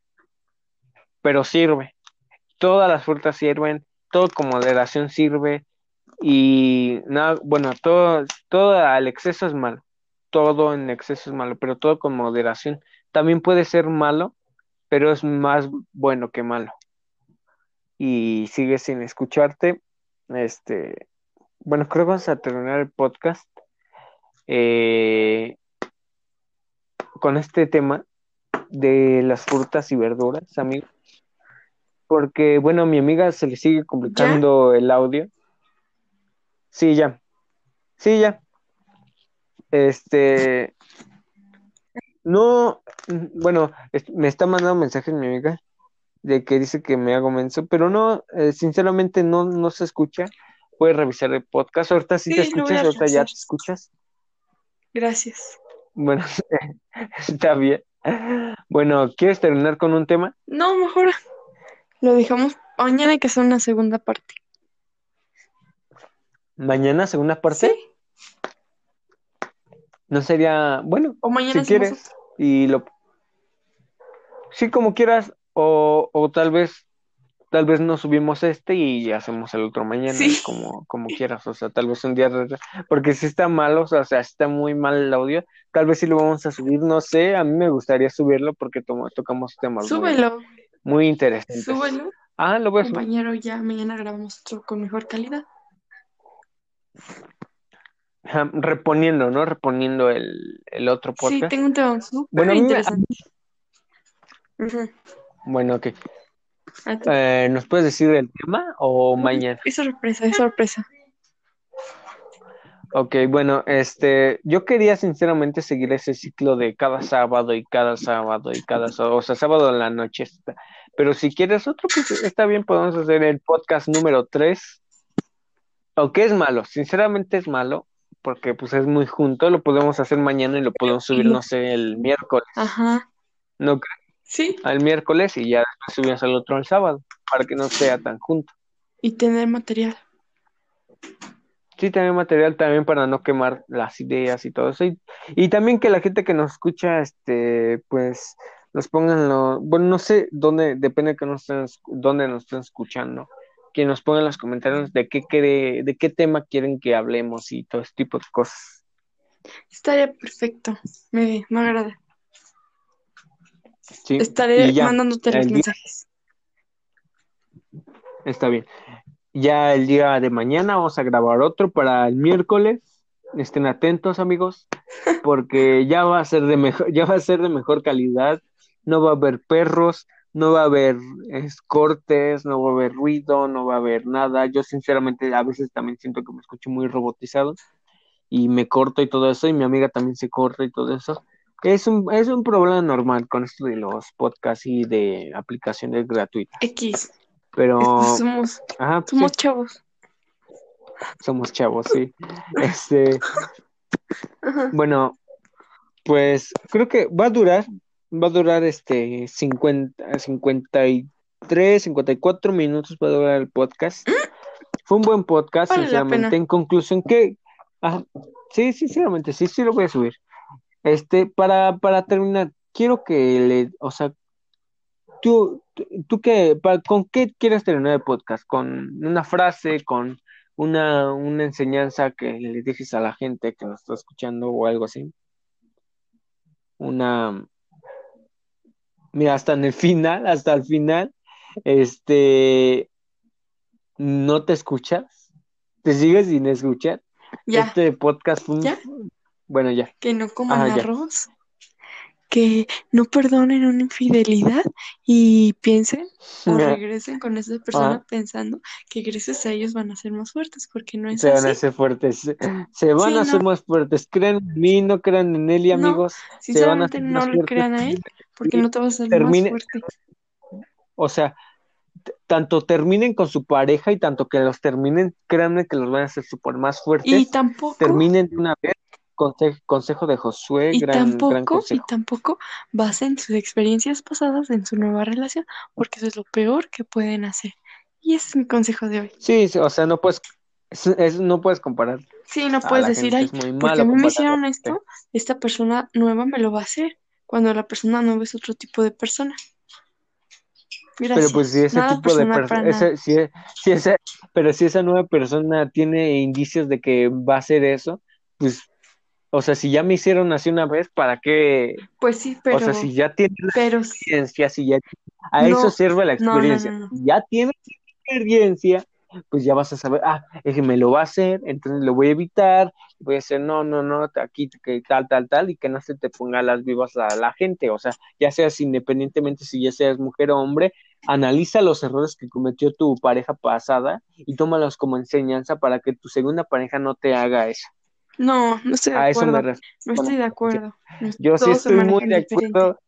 pero sirve. Todas las frutas sirven todo con moderación sirve y nada, bueno, todo, todo al exceso es malo, todo en exceso es malo, pero todo con moderación también puede ser malo, pero es más bueno que malo. Y sigue sin escucharte, este, bueno, creo que vamos a terminar el podcast eh, con este tema de las frutas y verduras, amigo. Porque, bueno, a mi amiga se le sigue complicando el audio. Sí, ya. Sí, ya. Este. No, bueno, me está mandando mensajes mi amiga de que dice que me hago menso, pero no, eh, sinceramente no, no se escucha. Puedes revisar el podcast. Ahorita sí, te escuchas, ahorita ya te escuchas. Gracias. Bueno, está bien. Bueno, ¿quieres terminar con un tema? No, mejor lo dejamos. Mañana que hacer una segunda parte. ¿Mañana segunda parte? Sí. No sería, bueno, o mañana si quieres y lo sí como quieras o, o tal vez tal vez no subimos este y hacemos el otro mañana, como, como quieras, o sea, tal vez un día, porque si está malo, o sea, si está muy mal el audio, tal vez sí lo vamos a subir, no sé, a mí me gustaría subirlo porque tocamos temas Súbelo. Muy, interesantes. Súbelo. Ah, lo voy a Compañero, ya mañana grabamos otro con mejor calidad. Reponiendo, ¿no? Reponiendo el, el otro podcast. Sí, tengo un tema súper interesante. Bueno, ok. Eh, ¿Nos puedes decir el tema o mañana? Es sorpresa, es sorpresa. Ok, bueno, este, yo quería sinceramente seguir ese ciclo de cada sábado y cada sábado y cada sábado, o sea, sábado en la noche. Pero si quieres otro, pues está bien, podemos hacer el podcast número 3. Aunque es malo, sinceramente es malo, porque pues es muy junto, lo podemos hacer mañana y lo podemos subir, no sé, el miércoles. Ajá. ¿No crees? Sí. Al miércoles y ya subimos al otro el sábado, para que no sea tan junto. Y tener material. Sí, tener material también para no quemar las ideas y todo eso. Y, también que la gente que nos escucha, este, pues, nos pongan lo, bueno, no sé dónde, depende de que nos estén, dónde nos estén escuchando, que nos pongan en los comentarios de qué quiere, de qué tema quieren que hablemos y todo ese tipo de cosas. Estaría perfecto, me, me agrada. Estaré mandándote los mensajes. Está bien. Ya el día de mañana vamos a grabar otro para el miércoles. Estén atentos, amigos, porque ya va a ser de mejor, ya va a ser de mejor calidad. No va a haber perros, no va a haber cortes, no va a haber ruido, no va a haber nada. Yo sinceramente a veces también siento que me escucho muy robotizado y me corto y todo eso, y mi amiga también se corta y todo eso. Es un, es un problema normal con esto de los podcasts y de aplicaciones gratuitas. X. Pero. Somos, somos chavos. Somos chavos, sí. Este. Bueno, pues creo que va a durar, va a durar este 50, 53, 54 minutos va a durar el podcast. ¿Mm? Fue un buen podcast, sinceramente. En conclusión, que. sí, sinceramente, sí, sí lo voy a subir. Este, para, para terminar, quiero que le, o sea, tú, tú, qué, ¿con qué quieres terminar el podcast? ¿Con una frase, con una, una enseñanza que le dejes a la gente que nos está escuchando o algo así? Una, mira, hasta en el final, hasta el final, este, no te escuchas, te sigues sin escuchar. Ya. Este podcast fue ¿Ya? Bueno, ya. Que no coman arroz, que no perdonen una infidelidad y piensen o regresen con esa persona pensando que gracias a ellos van a ser más fuertes, porque no es Se van a hacer fuertes, se van a hacer más fuertes. Crean en mí, no crean en él y amigos. se van a no le crean a él, porque no te vas a hacer más fuerte. O sea, tanto terminen con su pareja y tanto que los terminen, créanme que los van a hacer súper más fuertes. Y tampoco. Terminen de una vez consejo, de Josué, y gran, tampoco, Y tampoco basen sus experiencias pasadas en su nueva relación, porque eso es lo peor que pueden hacer. Y ese es mi consejo de hoy. Sí, o sea, no puedes, no puedes comparar. Sí, no puedes decir, ay, porque a mí me hicieron esto, esta persona nueva me lo va a hacer, cuando la persona nueva es otro tipo de persona. Pero Gracias. pues si ese Nada tipo de persona, si, si esa, pero si esa nueva persona tiene indicios de que va a hacer eso, pues, o sea, si ya me hicieron así una vez, ¿para qué? Pues sí, pero, O sea, si ya tiene la pero experiencia, si ya a No, eso sirve la experiencia. no, no. Si ya tienes experiencia, pues ya vas a saber, ah, es que me lo va a hacer, entonces lo voy a evitar, voy a decir, no, no, no, aquí, que tal, tal, tal, y que no se te ponga las vivas a la gente, o sea, ya seas independientemente si ya seas mujer o hombre, analiza los errores que cometió tu pareja pasada y tómalos como enseñanza para que tu segunda pareja no te haga eso. No, no estoy de A eso me acuerdo. No estoy de acuerdo. Yo sí todos estoy muy de diferente. acuerdo.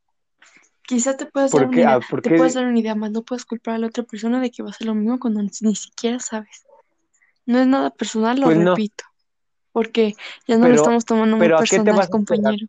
Quizá te puedas dar ¿Por una Ah, ¿por te puedes dar una idea más, no puedes culpar a la otra persona de que va a hacer lo mismo cuando ni, siquiera sabes. No es nada personal, lo Pues no. repito, porque ya no lo Pero- estamos tomando muy pero ¿a qué te personal, compañero.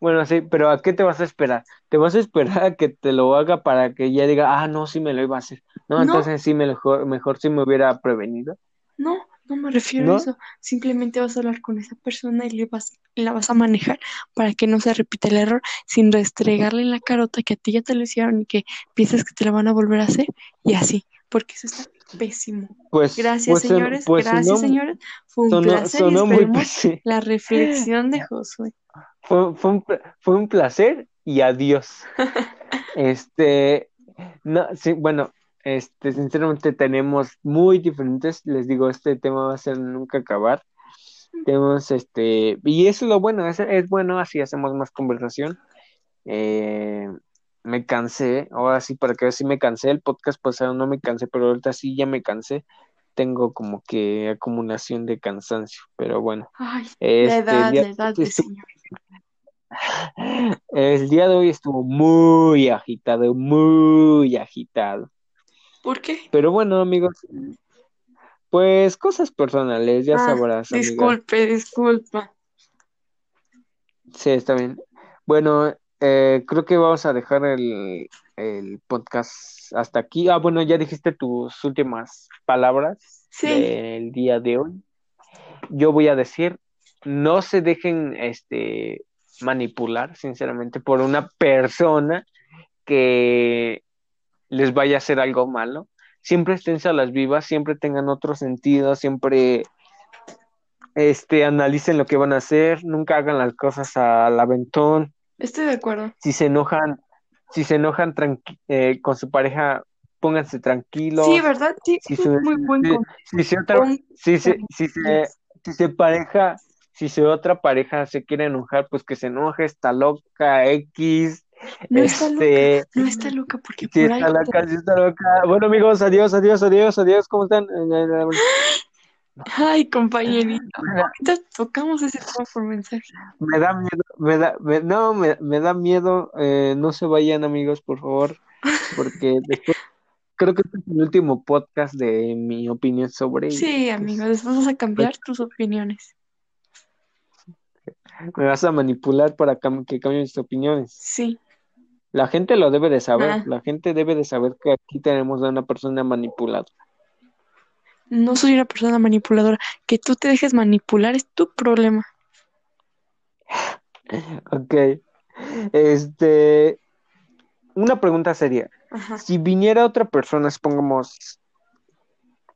Bueno, sí, pero ¿a qué te vas a esperar? ¿Te vas a esperar a que te lo haga para que ya diga, ah, no, sí me lo iba a hacer? No, No. entonces sí, me mejor, mejor sí me hubiera prevenido. No, no me refiero ¿No? a eso. Simplemente vas a hablar con esa persona y le vas, y la vas a manejar para que no se repita el error sin restregarle en la carota que a ti ya te lo hicieron y que piensas que te la van a volver a hacer y así, porque eso está pésimo. Pues, Gracias, pues, son- señores. pues, Gracias, sonó- señores. Fue un sonó- placer y muy la reflexión de Josué. Fue, fue un, fue un placer y adiós. Este, no, sí, bueno, este, sinceramente tenemos muy diferentes, les digo, este tema va a ser nunca acabar. Tenemos este, y eso es lo bueno, es, es bueno, así hacemos más conversación. Eh, me cansé, ahora sí, para que veas si me cansé, el podcast pasado no me cansé, pero ahorita sí ya me cansé. Tengo como que acumulación de cansancio, pero bueno. Ay, Este, la edad, el día- la edad de estu- señor. el día de hoy estuvo muy agitado, muy agitado. ¿Por qué? Pero bueno, amigos, pues cosas personales, ya Ah, sabrás, amiga. disculpe, disculpa. Sí, está bien. Bueno, eh, creo que vamos a dejar el, el podcast hasta aquí. Ah, bueno, ya dijiste tus últimas palabras Sí. del día de hoy. Yo voy a decir, no se dejen este manipular, sinceramente, por una persona que les vaya a hacer algo malo. Siempre esténse a las vivas, siempre tengan otro sentido, siempre este, analicen lo que van a hacer, nunca hagan las cosas al aventón. Estoy de acuerdo. Si se enojan, si se enojan eh, con su pareja, pónganse tranquilos. Sí, ¿verdad? Sí, Si es muy buen si- si otra- si se, si se, si se pareja, si se otra pareja se quiere enojar, pues que se enoje, está loca, X, No está este, No está loca porque sí por ahí. está loca, sí está loca. Bueno amigos, adiós, adiós, adiós, adiós, ¿cómo están? Ay, compañerito. Ahorita tocamos ese tema por mensaje. Me da miedo, me da, me- no, me, me da miedo, eh, no se vayan amigos, por favor, porque después, creo que este es el último podcast de mi opinión sobre Sí, pues, amigo, después vas a cambiar tus opiniones. me vas a manipular para que cambien mis opiniones. Sí, La gente lo debe de saber, Ah. la gente debe de saber que aquí tenemos a una persona manipulada. no soy una persona manipuladora. Que tú te dejes manipular es tu problema. Ok. Este, una pregunta seria. Ajá. Si viniera otra persona, supongamos,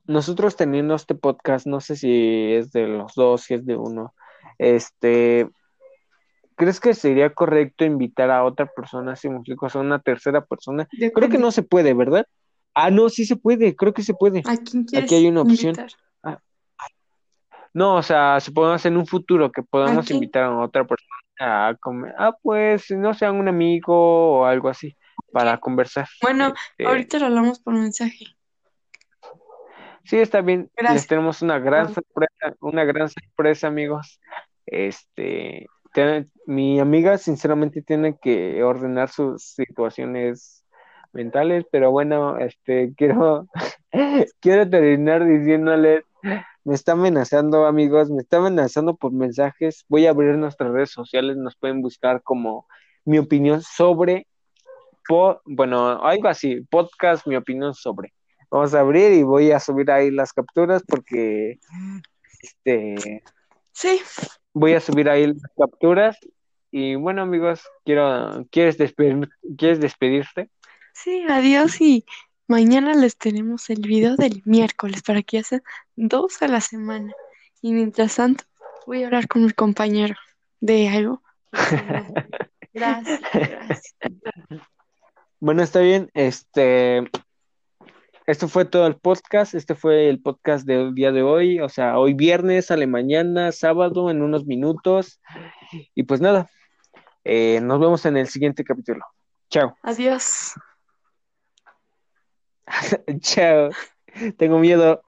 nosotros teniendo este podcast, no sé si es de los dos, si es de uno, este, ¿crees que sería correcto invitar a otra persona, si me explico, sea, una tercera persona? Creo que no se puede, ¿verdad? Ah, no, sí se puede, creo que se puede. ¿A quién quieres Aquí hay una opción. invitar? No, o sea, supongamos en un futuro que podamos invitar a otra persona a comer, ah, pues, no sea un amigo o algo así, para conversar. Bueno, Este, ahorita lo hablamos por mensaje. Sí, está bien. Gracias. Les tenemos una gran Ah. sorpresa, una gran sorpresa, amigos. Este, mi amiga sinceramente tiene que ordenar sus situaciones mentales, pero bueno, este, quiero, quiero terminar diciéndoles, me está amenazando, amigos, me está amenazando por mensajes. Voy a abrir nuestras redes sociales, nos pueden buscar como mi opinión sobre, bueno, algo así, podcast, mi opinión sobre. Vamos a abrir y voy a subir ahí las capturas porque este Sí, voy a subir ahí las capturas y bueno amigos, quiero ¿quieres despedir, quieres despedirte? Sí, adiós y mañana les tenemos el video del miércoles para que hacen dos a la semana. Y mientras tanto, voy a hablar con mi compañero de algo. Gracias, gracias. Bueno, está bien. Este, esto fue todo el podcast. Este fue el podcast del día de hoy. O sea, hoy viernes, sale mañana, sábado, en unos minutos. Y pues nada, eh, nos vemos en el siguiente capítulo. Chao. Adiós. Chao. Tengo miedo.